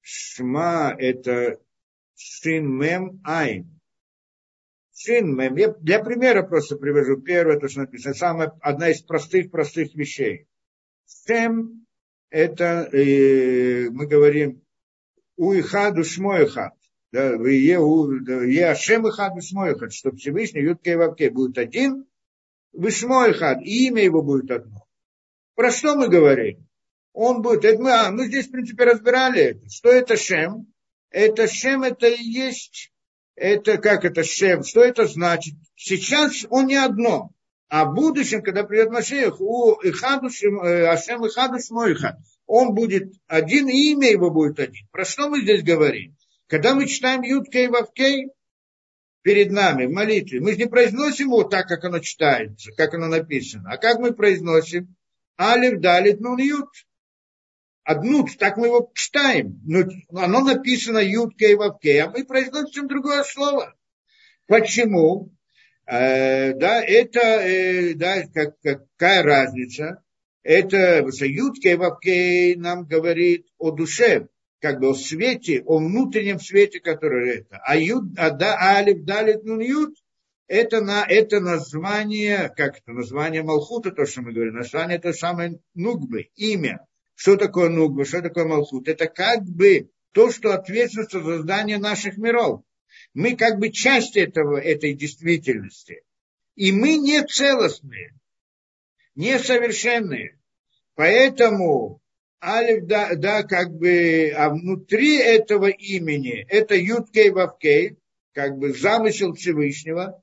Шма – это Шин Мем Айн. Шин Мем. Я для примера просто привожу. Первое, то, что написано. Самая, одна из простых-простых вещей. Шем это э, мы говорим у Ихаду Шмоихад. Да, в Е Ашем Ихаду Шмоихад, что Всевышний Ютке Вавке будет один, Вишмоихад, и имя его будет одно. Про что мы говорим? Он будет, это мы, а, мы здесь, в принципе, разбирали. Что это Шем? Это Шем, это и есть, это как это Шем, что это значит? Сейчас он не одно. А в будущем, когда придет Машех, у Ихаду, э, Ашем Ихаду Шмойха, он будет один, и имя его будет один. Про что мы здесь говорим? Когда мы читаем Юткей Вавкей перед нами в молитве, мы же не произносим его так, как оно читается, как оно написано. А как мы произносим? Алиф, Далит, Нун, Ют. Одну, так мы его читаем. Но оно написано Юткей Вавкей, а мы произносим другое слово. Почему? Э, да, это, э, да, как, какая разница? Это Ютке Вавкей нам говорит о душе, как бы о свете, о внутреннем свете, который это. А, ют, а да, Алиф, Далит, Нун, Ют, это, на, это название, как это, название Малхута, то, что мы говорим, название это самое Нугбы, имя. Что такое Нугбы, что такое Малхут? Это как бы то, что ответственность за создание наших миров. Мы как бы часть этого, этой действительности. И мы не целостные, не совершенные. Поэтому Алиф, да, да, как бы, а внутри этого имени, это Юткей Вавкей, как бы замысел Всевышнего,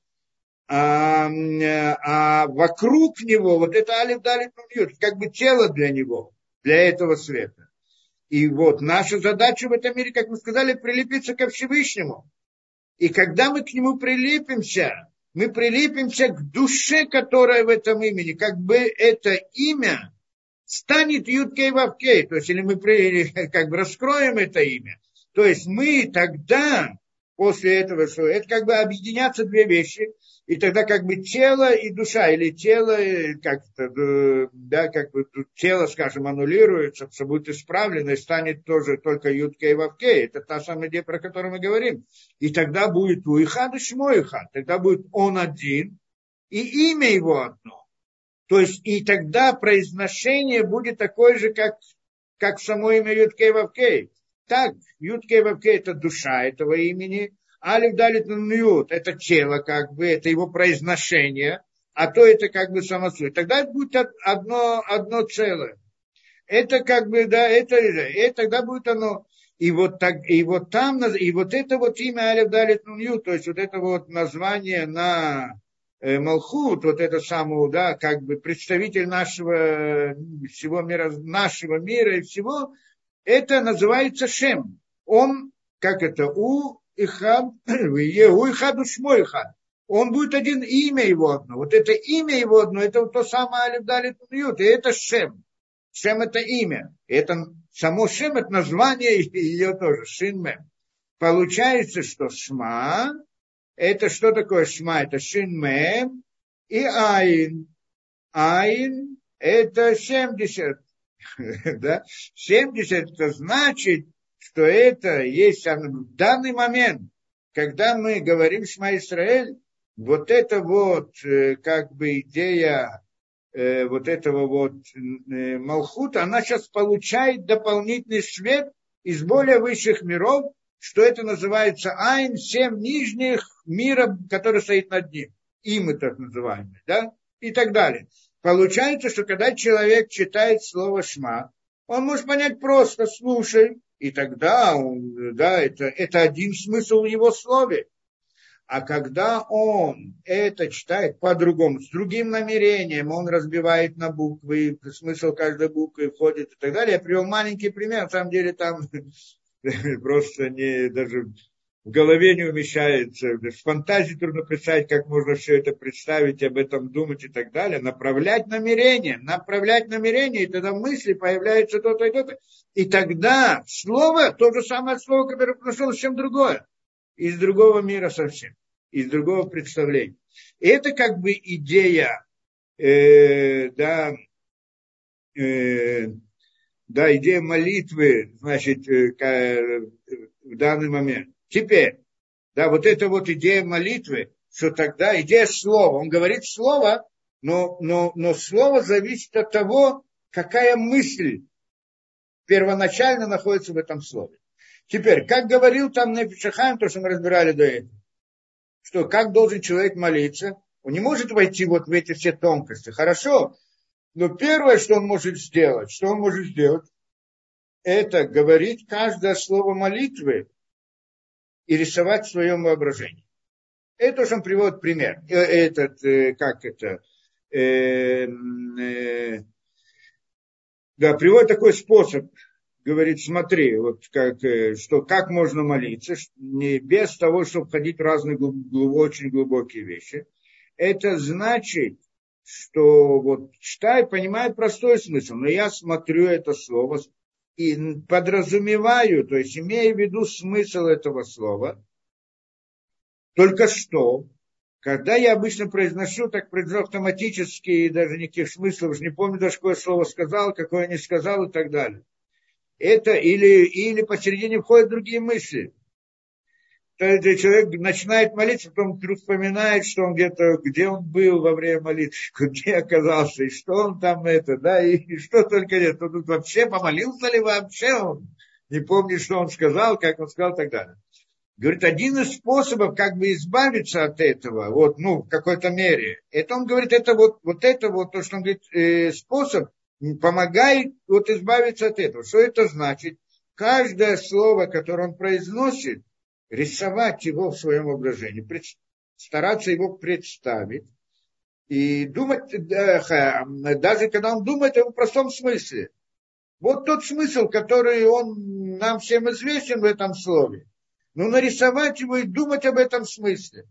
а, а вокруг него, вот это Алиф, Далит, как бы тело для него, для этого света. И вот наша задача в этом мире, как мы сказали, прилепиться ко Всевышнему. И когда мы к нему прилепимся, мы прилепимся к душе, которая в этом имени, как бы это имя станет Юткей Вавкей. То есть, или мы [laughs] как бы раскроем это имя, то есть мы тогда после этого, что это как бы объединятся две вещи, и тогда как бы тело и душа, или тело, как-то, да, как бы тело, скажем, аннулируется, все будет исправлено, и станет тоже только Ютке и Вавке. Это та самая идея, про которую мы говорим. И тогда будет Уихад и Шмоихад. Тогда будет он один, и имя его одно. То есть, и тогда произношение будет такое же, как, как само имя Ютке и Вавке. Так, Ютке Вавке это душа этого имени, Алиф Далит Ньют это тело, как бы, это его произношение, а то это как бы само суть. Тогда это будет одно, одно целое. Это как бы, да, это, и тогда будет оно. И вот, так, и вот там, и вот это вот имя Алиф Далит Ньют, то есть вот это вот название на Э, Малхут, вот это самое, да, как бы представитель нашего всего мира, нашего мира и всего, это называется Шем. Он, как это, у Ихад, у Ихаду Шмойхад. Он будет один имя его одно. Вот это имя его одно, это вот то самое Алиф Далит и это Шем. Шем это имя. Это само Шем это название [laughs] ее тоже, Шин Мем. Получается, что Шма это что такое шма? Это шин мем и айн. Айн это 70. [laughs] да? 70 это значит, что это есть в данный момент, когда мы говорим Шма Исраэль, вот это вот э, как бы идея э, вот этого вот э, Малхута, она сейчас получает дополнительный свет из более высших миров, что это называется Айн, семь нижних мира, который стоит над ним. Имы так называемые, да, и так далее. Получается, что когда человек читает слово «шма», он может понять просто «слушай», и тогда он, да, это, это один смысл в его слове. А когда он это читает по-другому, с другим намерением, он разбивает на буквы, смысл каждой буквы входит и так далее. Я привел маленький пример, на самом деле там [laughs] просто не, даже в голове не умещается. В фантазии трудно представить, как можно все это представить, об этом думать и так далее. Направлять намерение, направлять намерение, и тогда мысли появляется то-то и то-то. И тогда слово, то же самое слово, которое прошло, совсем другое. Из другого мира совсем, из другого представления. И это как бы идея, э, да, э, да, идея молитвы, значит, э, э, в данный момент. Теперь, да, вот эта вот идея молитвы, что тогда идея слова, он говорит слово, но, но, но слово зависит от того, какая мысль первоначально находится в этом слове. Теперь, как говорил там Нефишахайм, то, что мы разбирали до этого, что как должен человек молиться, он не может войти вот в эти все тонкости. Хорошо, но первое, что он может сделать, что он может сделать, это говорить каждое слово молитвы и рисовать в своем воображении. Это уж он приводит пример. Э, этот, э, как это, э, э, да, приводит такой способ, говорит, смотри, вот как, э, что, как можно молиться, не без того, чтобы входить в разные глуб, очень глубокие вещи. Это значит, что вот читаю, понимаю простой смысл, но я смотрю это слово и подразумеваю, то есть имею в виду смысл этого слова, только что, когда я обычно произношу, так произношу автоматически, и даже никаких смыслов, не помню даже, какое слово сказал, какое не сказал и так далее. Это или, или посередине входят другие мысли человек начинает молиться, потом вспоминает, что он где-то, где он был во время молитвы, [laughs] где оказался, и что он там это, да, и, и что только нет. Он тут вообще помолился ли вообще он? Не помнит, что он сказал, как он сказал и так далее. Говорит, один из способов как бы избавиться от этого, вот, ну, в какой-то мере, это он говорит, это вот, вот это вот, то, что он говорит, э, способ помогает вот избавиться от этого. Что это значит? Каждое слово, которое он произносит, рисовать его в своем воображении, стараться его представить и думать, даже когда он думает в простом смысле. Вот тот смысл, который он нам всем известен в этом слове. Но нарисовать его и думать об этом смысле.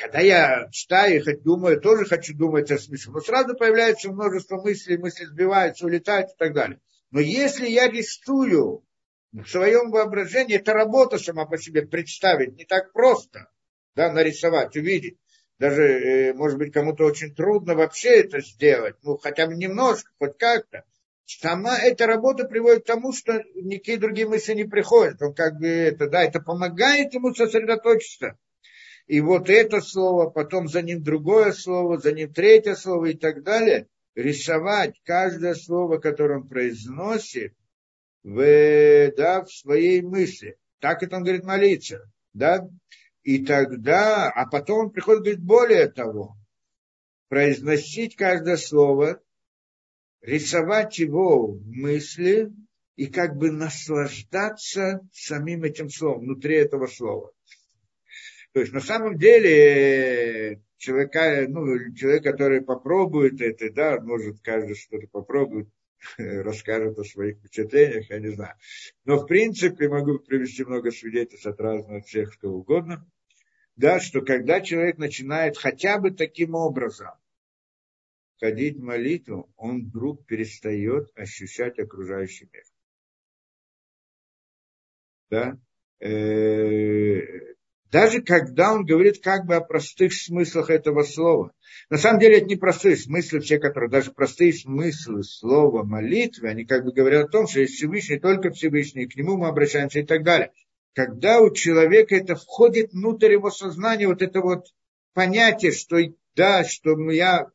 Когда я читаю и думаю, тоже хочу думать о смысле. Но сразу появляется множество мыслей, мысли сбиваются, улетают и так далее. Но если я рисую в своем воображении это работа сама по себе представить не так просто, да, нарисовать, увидеть. Даже, э, может быть, кому-то очень трудно вообще это сделать, ну, хотя бы немножко, хоть как-то. Сама эта работа приводит к тому, что никакие другие мысли не приходят. Он как бы это, да, это помогает ему сосредоточиться. И вот это слово, потом за ним другое слово, за ним третье слово и так далее. Рисовать каждое слово, которое он произносит, в, да, в своей мысли. Так это он говорит молиться. Да? И тогда, а потом он приходит, говорит, более того, произносить каждое слово, рисовать его в мысли и как бы наслаждаться самим этим словом, внутри этого слова. То есть на самом деле человека, ну, человек, который попробует это, да, может каждый что-то попробует, [laughs] расскажет о своих впечатлениях, я не знаю. Но в принципе могу привести много свидетельств от разных всех, кто угодно, да, что когда человек начинает хотя бы таким образом ходить в молитву, он вдруг перестает ощущать окружающий мир. Да? Даже когда он говорит как бы о простых смыслах этого слова. На самом деле это не простые смыслы, все, которые даже простые смыслы слова молитвы, они как бы говорят о том, что есть Всевышний, только Всевышний, к нему мы обращаемся и так далее. Когда у человека это входит внутрь его сознания, вот это вот понятие, что да, что я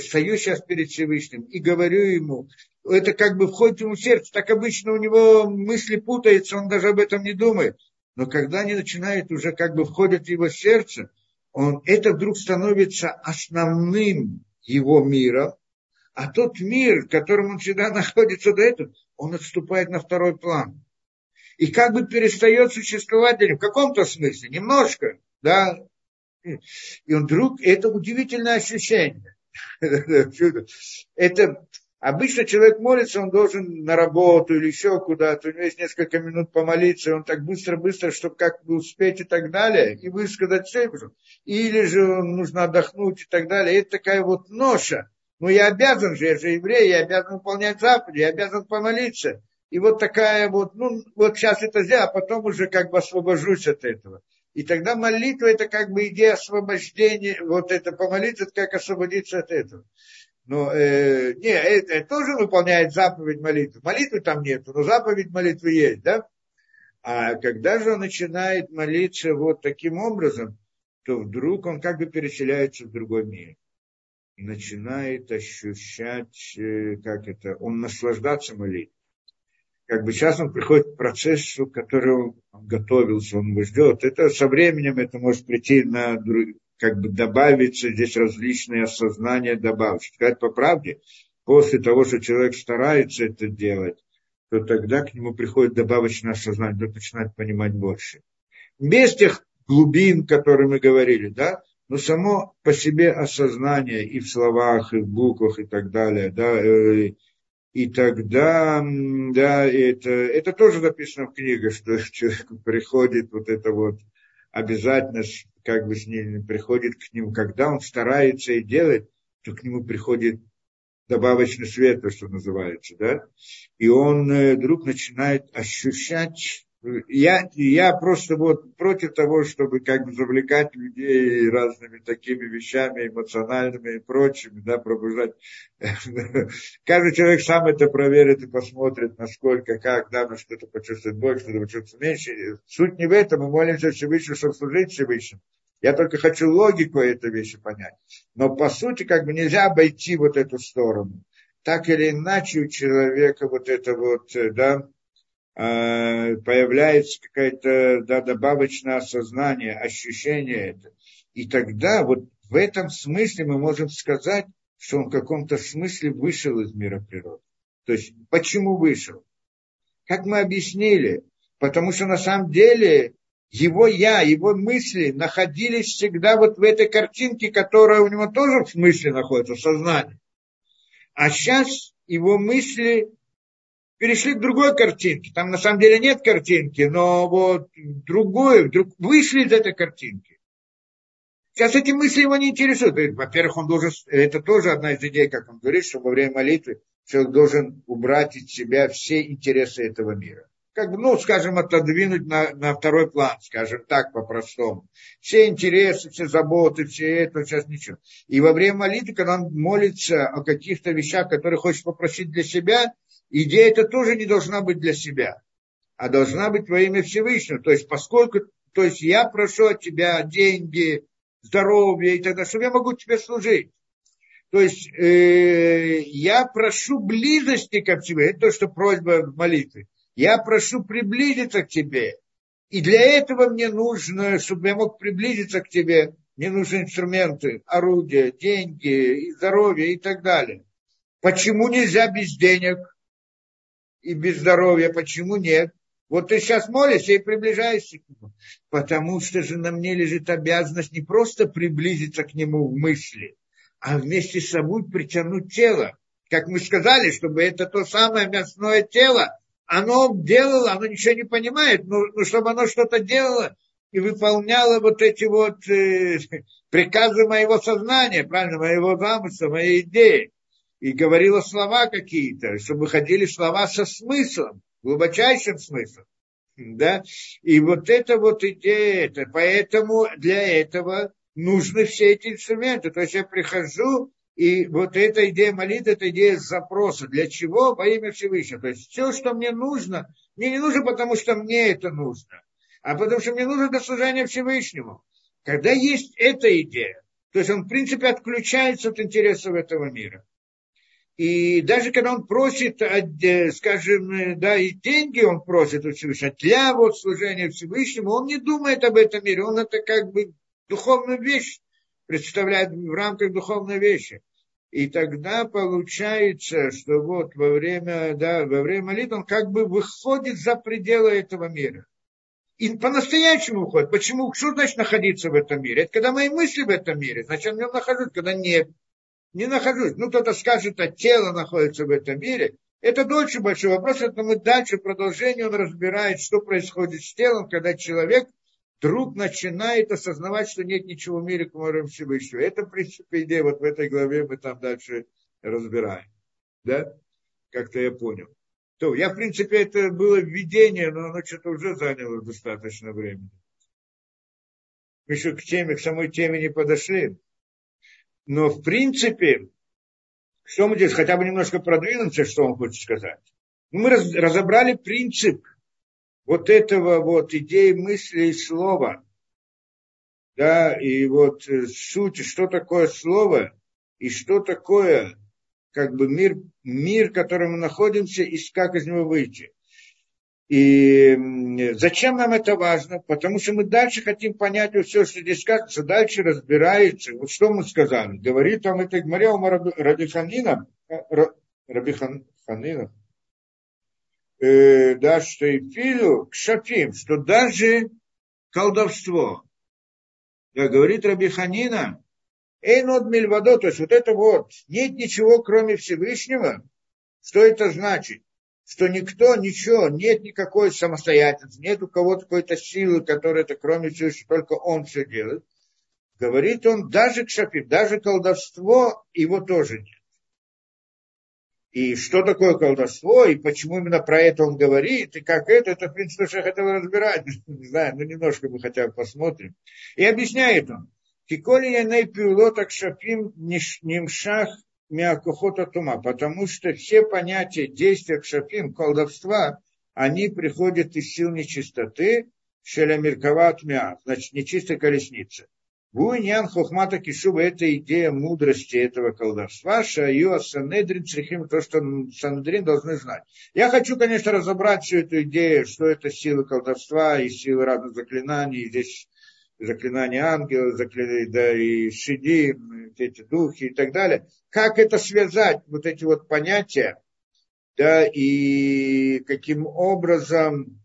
стою сейчас перед Всевышним и говорю ему, это как бы входит ему в сердце, так обычно у него мысли путаются, он даже об этом не думает но когда они начинают уже как бы входят в его сердце, он, это вдруг становится основным его миром, а тот мир, в котором он всегда [laughs] находится до этого, он отступает на второй план. И как бы перестает существовать для него, в каком-то смысле, немножко, да. И он вдруг, это удивительное ощущение. [laughs] Это Обычно человек молится, он должен на работу или еще куда-то, у него есть несколько минут помолиться, он так быстро-быстро, чтобы как бы успеть и так далее, и высказать все. Или же нужно отдохнуть и так далее. Это такая вот ноша. Ну, я обязан же, я же еврей, я обязан выполнять заповеди, я обязан помолиться. И вот такая вот, ну, вот сейчас это сделаю, а потом уже как бы освобожусь от этого. И тогда молитва это как бы идея освобождения, вот это помолиться, это как освободиться от этого. Но э, не, это, это тоже выполняет заповедь молитвы. Молитвы там нет, но заповедь молитвы есть, да? А когда же он начинает молиться вот таким образом, то вдруг он как бы переселяется в другой мир. Начинает ощущать, э, как это, он наслаждаться молитвой. Как бы сейчас он приходит к процессу, который он готовился, он его ждет. Это со временем это может прийти на как бы добавиться здесь различные осознания добавить. Сказать по правде, после того, что человек старается это делать, то тогда к нему приходит добавочное осознание, он начинает понимать больше. Без тех глубин, которые мы говорили, да, но само по себе осознание и в словах, и в буквах, и так далее, да, э, и тогда, да, это, это тоже написано в книге, что [laughs] человеку приходит вот это вот обязательно как бы с ним приходит к нему, когда он старается и делает, то к нему приходит добавочный свет, то, что называется, да, и он э, вдруг начинает ощущать я, я просто вот против того, чтобы как бы завлекать людей разными такими вещами эмоциональными и прочими, да, пробуждать. [laughs] Каждый человек сам это проверит и посмотрит, насколько, как, да, что-то почувствует больше, что-то почувствует меньше. Суть не в этом, мы молимся Всевышнему, чтобы служить Всевышнему. Я только хочу логику этой вещи понять. Но по сути, как бы нельзя обойти вот эту сторону. Так или иначе у человека вот это вот, э, да, появляется какое-то да, добавочное осознание, ощущение это. И тогда вот в этом смысле мы можем сказать, что он в каком-то смысле вышел из мира природы. То есть почему вышел? Как мы объяснили, потому что на самом деле его я, его мысли находились всегда вот в этой картинке, которая у него тоже в смысле находится, в сознании. А сейчас его мысли перешли к другой картинке. Там на самом деле нет картинки, но вот другое, вдруг вышли из этой картинки. Сейчас эти мысли его не интересуют. Во-первых, он должен, это тоже одна из идей, как он говорит, что во время молитвы человек должен убрать из себя все интересы этого мира как бы, ну, скажем, отодвинуть на, на второй план, скажем так, по-простому. Все интересы, все заботы, все это, сейчас ничего. И во время молитвы, когда он молится о каких-то вещах, которые хочет попросить для себя, идея это тоже не должна быть для себя, а должна быть во имя Всевышнего. То есть, поскольку, то есть я прошу от тебя деньги, здоровье и так далее, чтобы я могу тебе служить. То есть э, я прошу близости к тебе, это то, что просьба молитвы. Я прошу приблизиться к тебе. И для этого мне нужно, чтобы я мог приблизиться к тебе, мне нужны инструменты, орудия, деньги, здоровье и так далее. Почему нельзя без денег и без здоровья? Почему нет? Вот ты сейчас молишься и приближаешься к нему. Потому что же на мне лежит обязанность не просто приблизиться к нему в мысли, а вместе с собой притянуть тело. Как мы сказали, чтобы это то самое мясное тело, оно делало, оно ничего не понимает, но, но чтобы оно что-то делало и выполняло вот эти вот э, [laughs] приказы моего сознания, правильно, моего замысла, моей идеи. И говорило слова какие-то, чтобы ходили слова со смыслом глубочайшим смыслом. Да? И вот это вот идея, это, поэтому для этого нужны все эти инструменты. То есть я прихожу, и вот эта идея молитвы, это идея запроса. Для чего? Во имя Всевышнего. То есть все, что мне нужно, мне не нужно, потому что мне это нужно, а потому что мне нужно для служения Всевышнему. Когда есть эта идея, то есть он, в принципе, отключается от интересов этого мира. И даже когда он просит, э, скажем, э, да, и деньги он просит у Всевышнего, для вот служения Всевышнему, он не думает об этом мире, он это как бы духовную вещь представляет в рамках духовной вещи. И тогда получается, что вот во время, да, во время молитвы он как бы выходит за пределы этого мира. И по-настоящему выходит. Почему? Что значит находиться в этом мире? Это когда мои мысли в этом мире. Значит, я в нем нахожусь, когда нет не нахожусь. Ну, кто-то скажет, а тело находится в этом мире. Это дольше большой вопрос, это мы дальше в продолжении он разбирает, что происходит с телом, когда человек вдруг начинает осознавать, что нет ничего в мире, кроме Всевышнего. Это, в принципе, идея, вот в этой главе мы там дальше разбираем. Да? Как-то я понял. То, я, в принципе, это было введение, но оно что-то уже заняло достаточно времени. Мы еще к теме, к самой теме не подошли. Но в принципе, что мы здесь хотя бы немножко продвинемся, что он хочет сказать. Мы раз, разобрали принцип вот этого вот идеи мысли и слова. Да, и вот э, суть, что такое слово и что такое как бы мир, мир, в котором мы находимся, и как из него выйти. И зачем нам это важно? Потому что мы дальше хотим понять все, что здесь сказано, дальше разбирается. Вот что мы сказали. Говорит там это Гмаря Рабиханина, Рабиханина, э, да, что и филю к шафим, что даже колдовство, да, говорит Рабиханина, Эйнод Мильвадо, то есть вот это вот, нет ничего, кроме Всевышнего. Что это значит? Что никто, ничего, нет никакой самостоятельности, нет у кого-то какой-то силы, которая это кроме Всевышнего, только он все делает. Говорит он, даже к шапи, даже колдовство его тоже нет. И что такое колдовство, и почему именно про это он говорит, и как это, это, в принципе, что я хотел разбирать. [laughs] Не знаю, ну немножко мы хотя бы посмотрим. И объясняет он. Киколи я не пиулотак шапим нимшах Миакухота Тума, потому что все понятия действия кшафим, колдовства, они приходят из сил нечистоты, шелямиркават мя, значит, нечистой колесницы. Буйнян хохмата кишуба – это идея мудрости этого колдовства, шаю санедрин црихим, то, что санедрин должны знать. Я хочу, конечно, разобрать всю эту идею, что это сила колдовства и силы разных заклинаний. Здесь заклинания ангела, заклинания, да, и шиди, эти духи и так далее. Как это связать, вот эти вот понятия, да, и каким образом,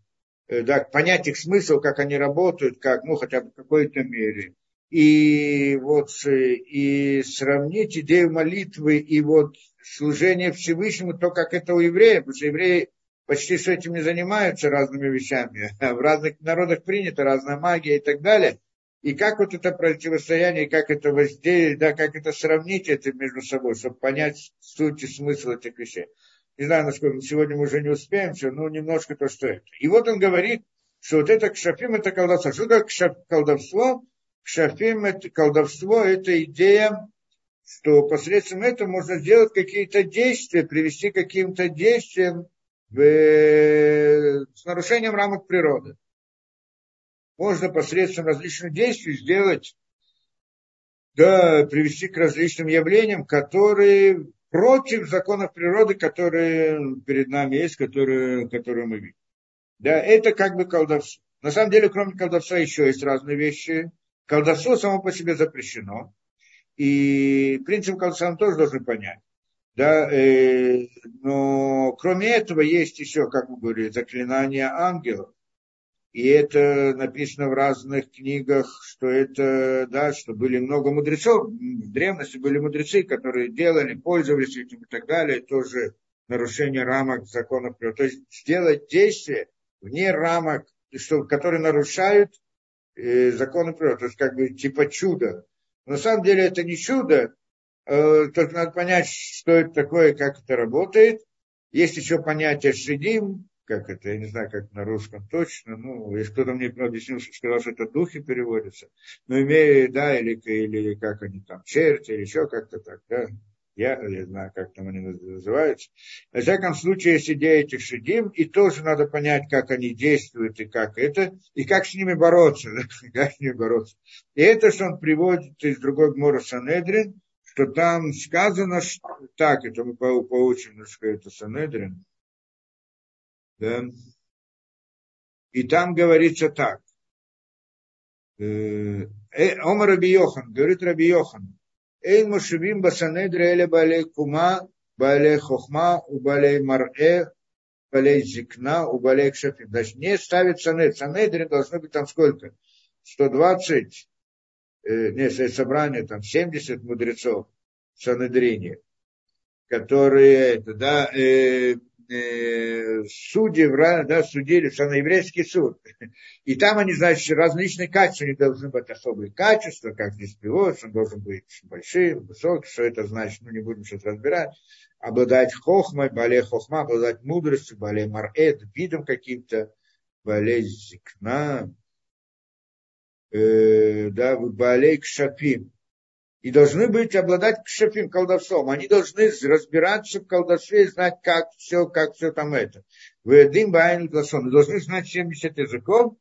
э, да, понять их смысл, как они работают, как, ну, хотя бы в какой-то мере. И вот, и сравнить идею молитвы и вот служение Всевышнему, то, как это у евреев, потому что евреи почти с этим не занимаются разными вещами. [laughs] В разных народах принято разная магия и так далее и как вот это противостояние, как это воздействие, да, как это сравнить это между собой, чтобы понять суть и смысл этих вещей. Не знаю, насколько сегодня мы уже не успеем все, но немножко то, что это. И вот он говорит, что вот это кшафим, это колдовство. Что такое колдовство? Кшафим, это колдовство, это идея, что посредством этого можно сделать какие-то действия, привести к каким-то действиям в, с нарушением рамок природы можно посредством различных действий сделать да, привести к различным явлениям, которые против законов природы, которые перед нами есть, которые, которые мы видим. Да, это как бы колдовство. На самом деле, кроме колдовства, еще есть разные вещи. Колдовство само по себе запрещено. И принцип колдовства мы тоже должны понять. Да, э, но кроме этого есть еще, как мы говорили, заклинания ангелов. И это написано в разных книгах, что это, да, что были много мудрецов. В древности были мудрецы, которые делали, пользовались этим и так далее. Тоже нарушение рамок законов. То есть сделать действие вне рамок, что, которые нарушают э, законы природы. То есть как бы типа чудо. на самом деле это не чудо, э, только надо понять, что это такое, как это работает. Есть еще понятие шедим, как это, я не знаю, как на русском точно, ну, если кто-то мне объяснил, что сказал, что это духи переводятся, но имея, да, или, или как они там, черти, или еще как-то так, да, я, я знаю, как там они называются. На всяком случае, есть идея этих шедим, и тоже надо понять, как они действуют, и как это, и как с ними бороться, [laughs] как с ними бороться. И это, что он приводит из другой Гмора Санедрин, что там сказано, что, так, это мы поучим, что это Санедрин, да? И там говорится так. Э, э, Омар Раби Йохан, говорит Раби Йохан, Эйн Мушевим Басанедре Эле Балей Кума, Балей Хохма, у Балей Мар'э, Балей Зикна, у Балей Кшафим. Значит, не ставит Санед. Санедре должно быть там сколько? 120, э, не, собрание, там 70 мудрецов в которые, это, да, э, судьи, да, судили, что на еврейский суд. И там они, значит, различные качества, не должны быть особые качества, как здесь приводится, он должен быть большим, высоким, что это значит, ну не будем сейчас разбирать. Обладать хохмой, более хохма, обладать мудростью, более марет, видом каким-то, более зикна, э, да, более кшапим и должны быть обладать кшефим, колдовством. Они должны разбираться в колдовстве и знать, как все, как все там это. Вы один байн гласон. Должны знать 70 языков,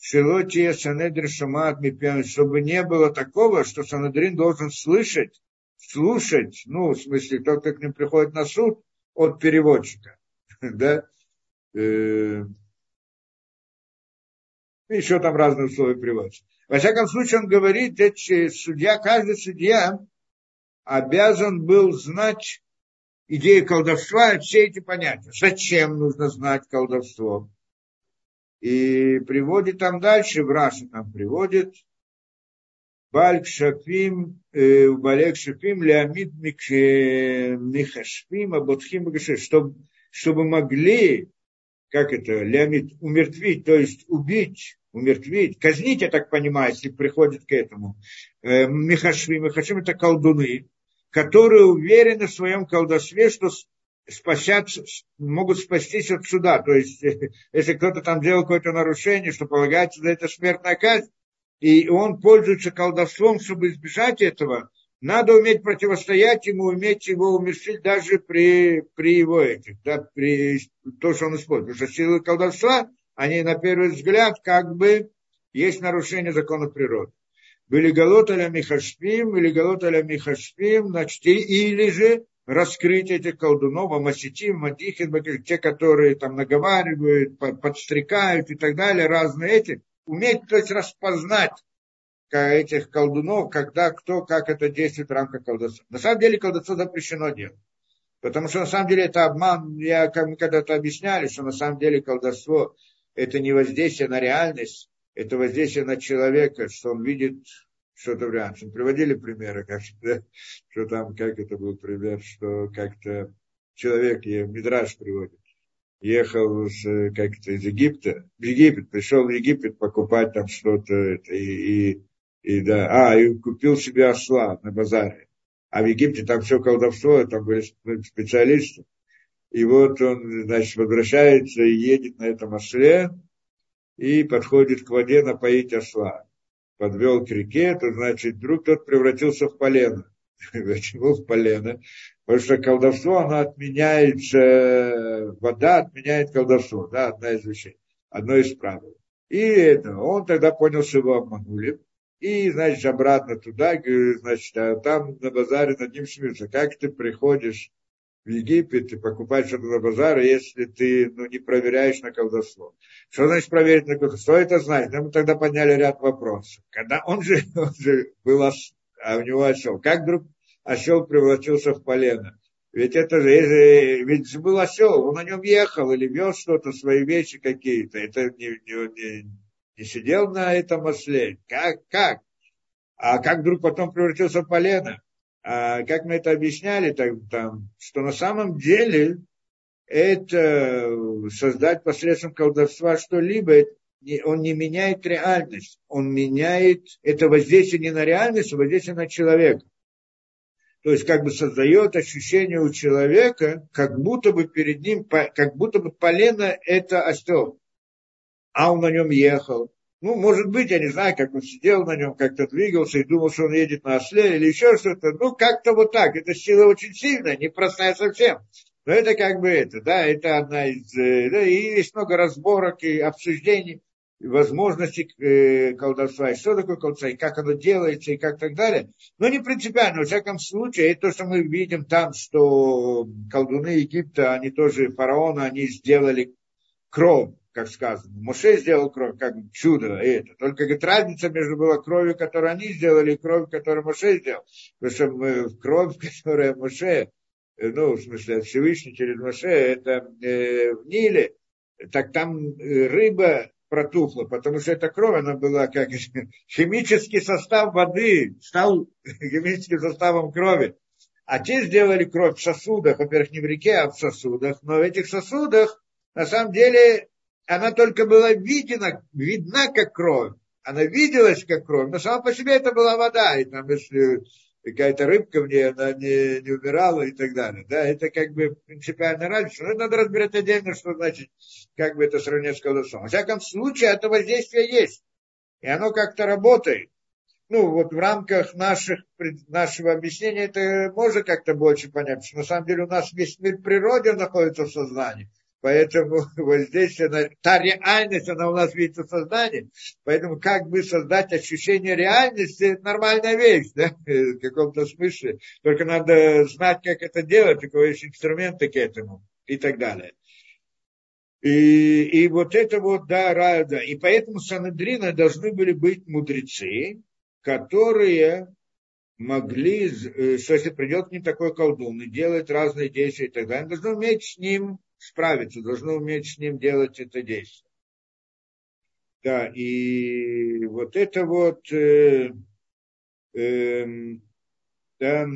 Шилотия Санедр Шамат чтобы не было такого, что Санедрин должен слышать, слушать, ну, в смысле, тот, кто к ним приходит на суд, от переводчика. [laughs] да? Э, еще там разные условия приводятся. Во всяком случае, он говорит, что судья, каждый судья обязан был знать идею колдовства и все эти понятия. Зачем нужно знать колдовство? И приводит там дальше, в Раши там приводит, Бальк Шапим, э, Балек Шапим, Леомид Михашпим, Аботхим чтобы, чтобы могли, как это, Леомид, умертвить, то есть убить умертвить, казнить, я так понимаю, если приходит к этому. Э, Михашви, Михашвим это колдуны, которые уверены в своем колдовстве, что спасят, могут спастись от суда. То есть, если кто-то там делал какое-то нарушение, что полагается за это смертная казнь, и он пользуется колдовством, чтобы избежать этого, надо уметь противостоять ему, уметь его умерщить даже при, при его этих, да, при то, что он использует. Потому что силы колдовства они на первый взгляд как бы есть нарушение закона природы. Были галоталя михашпим, или галоталя михашпим, значит, или же раскрыть этих колдунов, амаситим, мадихин, те, которые там наговаривают, подстрекают и так далее, разные эти, уметь, то есть распознать этих колдунов, когда кто, как это действует в рамках колдовства. На самом деле колдовство запрещено делать. Потому что на самом деле это обман, я как когда-то объясняли, что на самом деле колдовство это не воздействие на реальность, это воздействие на человека, что он видит что-то в реальности. Приводили примеры, как, [laughs] что там, как это был пример, что как-то человек, Мидраш приводит, ехал с, как-то из Египта, в Египет, пришел в Египет покупать там что-то, и, и, и, да, а, и купил себе осла на базаре. А в Египте там все колдовство, там были специалисты. И вот он, значит, возвращается и едет на этом осле, и подходит к воде напоить осла. Подвел к реке, то значит, вдруг тот превратился в полено. [laughs] Почему в полено? Потому что колдовство, оно отменяет, вода отменяет колдовство, да, одна из вещей, одно из правил. И это, он тогда понял, что его обманули. И, значит, обратно туда, значит, а там на базаре над ним смеются. Как ты приходишь в Египет и покупаешь что-то на базаре, если ты ну, не проверяешь на колдовство. Что значит проверить на колдовство? Что это значит? Мы тогда подняли ряд вопросов. Когда он же, [laughs] он же был, а у него осел. Как вдруг осел превратился в полено? Ведь это же, ведь был осел, он на нем ехал или вез что-то, свои вещи какие-то. Это не, не, не, не сидел на этом осле. Как, как? А как вдруг потом превратился в полено? А как мы это объясняли, так, там, что на самом деле это создать посредством колдовства что-либо, он не меняет реальность, он меняет это воздействие не на реальность, а воздействие на человека. То есть как бы создает ощущение у человека, как будто бы перед ним, как будто бы полено это осел, а он на нем ехал. Ну, может быть, я не знаю, как он сидел на нем, как-то двигался и думал, что он едет на осле или еще что-то. Ну, как-то вот так. Это сила очень сильная, непростая совсем. Но это как бы это, да, это одна из... Э, да, и есть много разборок и обсуждений возможности э, колдовства, и что такое колдовство, и как оно делается, и как так далее. Но не принципиально, во всяком случае, то, что мы видим там, что колдуны Египта, они тоже, фараона, они сделали кровь, как сказано. Моше сделал кровь, как чудо это. Только говорит, разница между была кровью, которую они сделали, и кровью, которую Моше сделал. Потому что мы, кровь, [laughs] которая Моше, э, ну, в смысле, Всевышний через Моше, это э, в Ниле, так там э, рыба протухла, потому что эта кровь, она была как [laughs] химический состав воды, стал [laughs] химическим составом крови. А те сделали кровь в сосудах, во-первых, не в реке, а в сосудах, но в этих сосудах, на самом деле, она только была видена, видна как кровь. Она виделась как кровь, но сама по себе это была вода. И там, если какая-то рыбка в ней, она не, не умирала и так далее. Да, это как бы принципиально разница. Но надо разбирать отдельно, что значит, как бы это сравнить с колдовством. Во всяком случае, это воздействие есть. И оно как-то работает. Ну, вот в рамках наших, нашего объяснения это можно как-то больше понять, что на самом деле у нас весь мир природы находится в сознании. Поэтому [laughs] воздействие на... Та реальность, она у нас видит в сознании. Поэтому как бы создать ощущение реальности, это нормальная вещь, да, [laughs] в каком-то смысле. Только надо знать, как это делать, у кого есть инструменты к этому и так далее. И, и вот это вот, да, рада. И поэтому Санедрина должны были быть мудрецы, которые могли, э, что если придет к ним такой колдун и делает разные действия и так далее, должны уметь с ним справиться, должны уметь с ним делать это действие. Да, и вот это вот, э, э, да,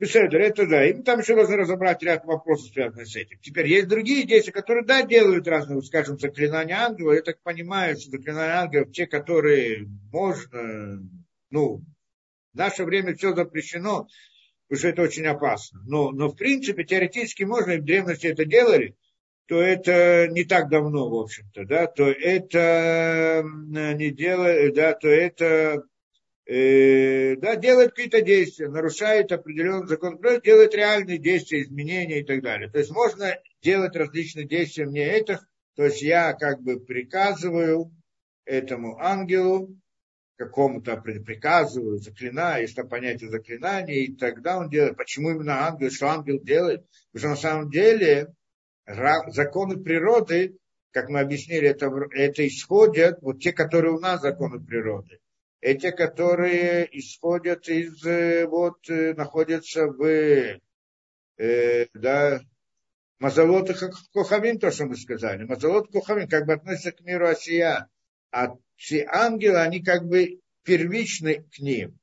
Беседер, это да. И там еще должны разобрать ряд вопросов, связанных с этим. Теперь есть другие действия, которые, да, делают разные, скажем, заклинания ангела. Я так понимаю, что заклинания ангелов, те, которые можно, ну, в наше время все запрещено, потому что это очень опасно. Но, но в принципе, теоретически можно, и в древности это делали, то это не так давно, в общем-то, да, то это не делает, да, то это э, да, делает какие-то действия, нарушает определенный закон, делает реальные действия, изменения и так далее. То есть можно делать различные действия мне этих, то есть я как бы приказываю этому ангелу, какому-то приказываю, заклинаю, есть там понятие заклинания, и тогда он делает. Почему именно ангел, что ангел делает? Потому что на самом деле законы природы, как мы объяснили, это, это исходят, вот те, которые у нас законы природы, эти, которые исходят из, э, вот, э, находятся в, э, да, Мазалот Кохавин, то, что мы сказали. Мазалот Кохавин как бы относится к миру Осия. А все ангелы, они как бы первичны к ним.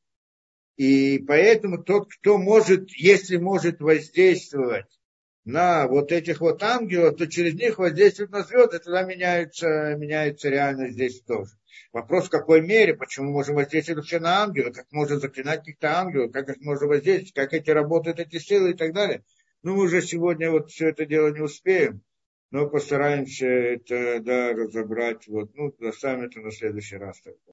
И поэтому тот, кто может, если может воздействовать на вот этих вот ангелов, то через них воздействует на звезды, тогда меняется, меняется реальность здесь тоже. Вопрос, в какой мере, почему можем воздействовать вообще на ангелов, как можно заклинать каких-то ангелов, как их можно воздействовать, как эти работают эти силы и так далее. Ну, мы уже сегодня вот все это дело не успеем но постараемся это да, разобрать. Вот, ну, оставим это на следующий раз.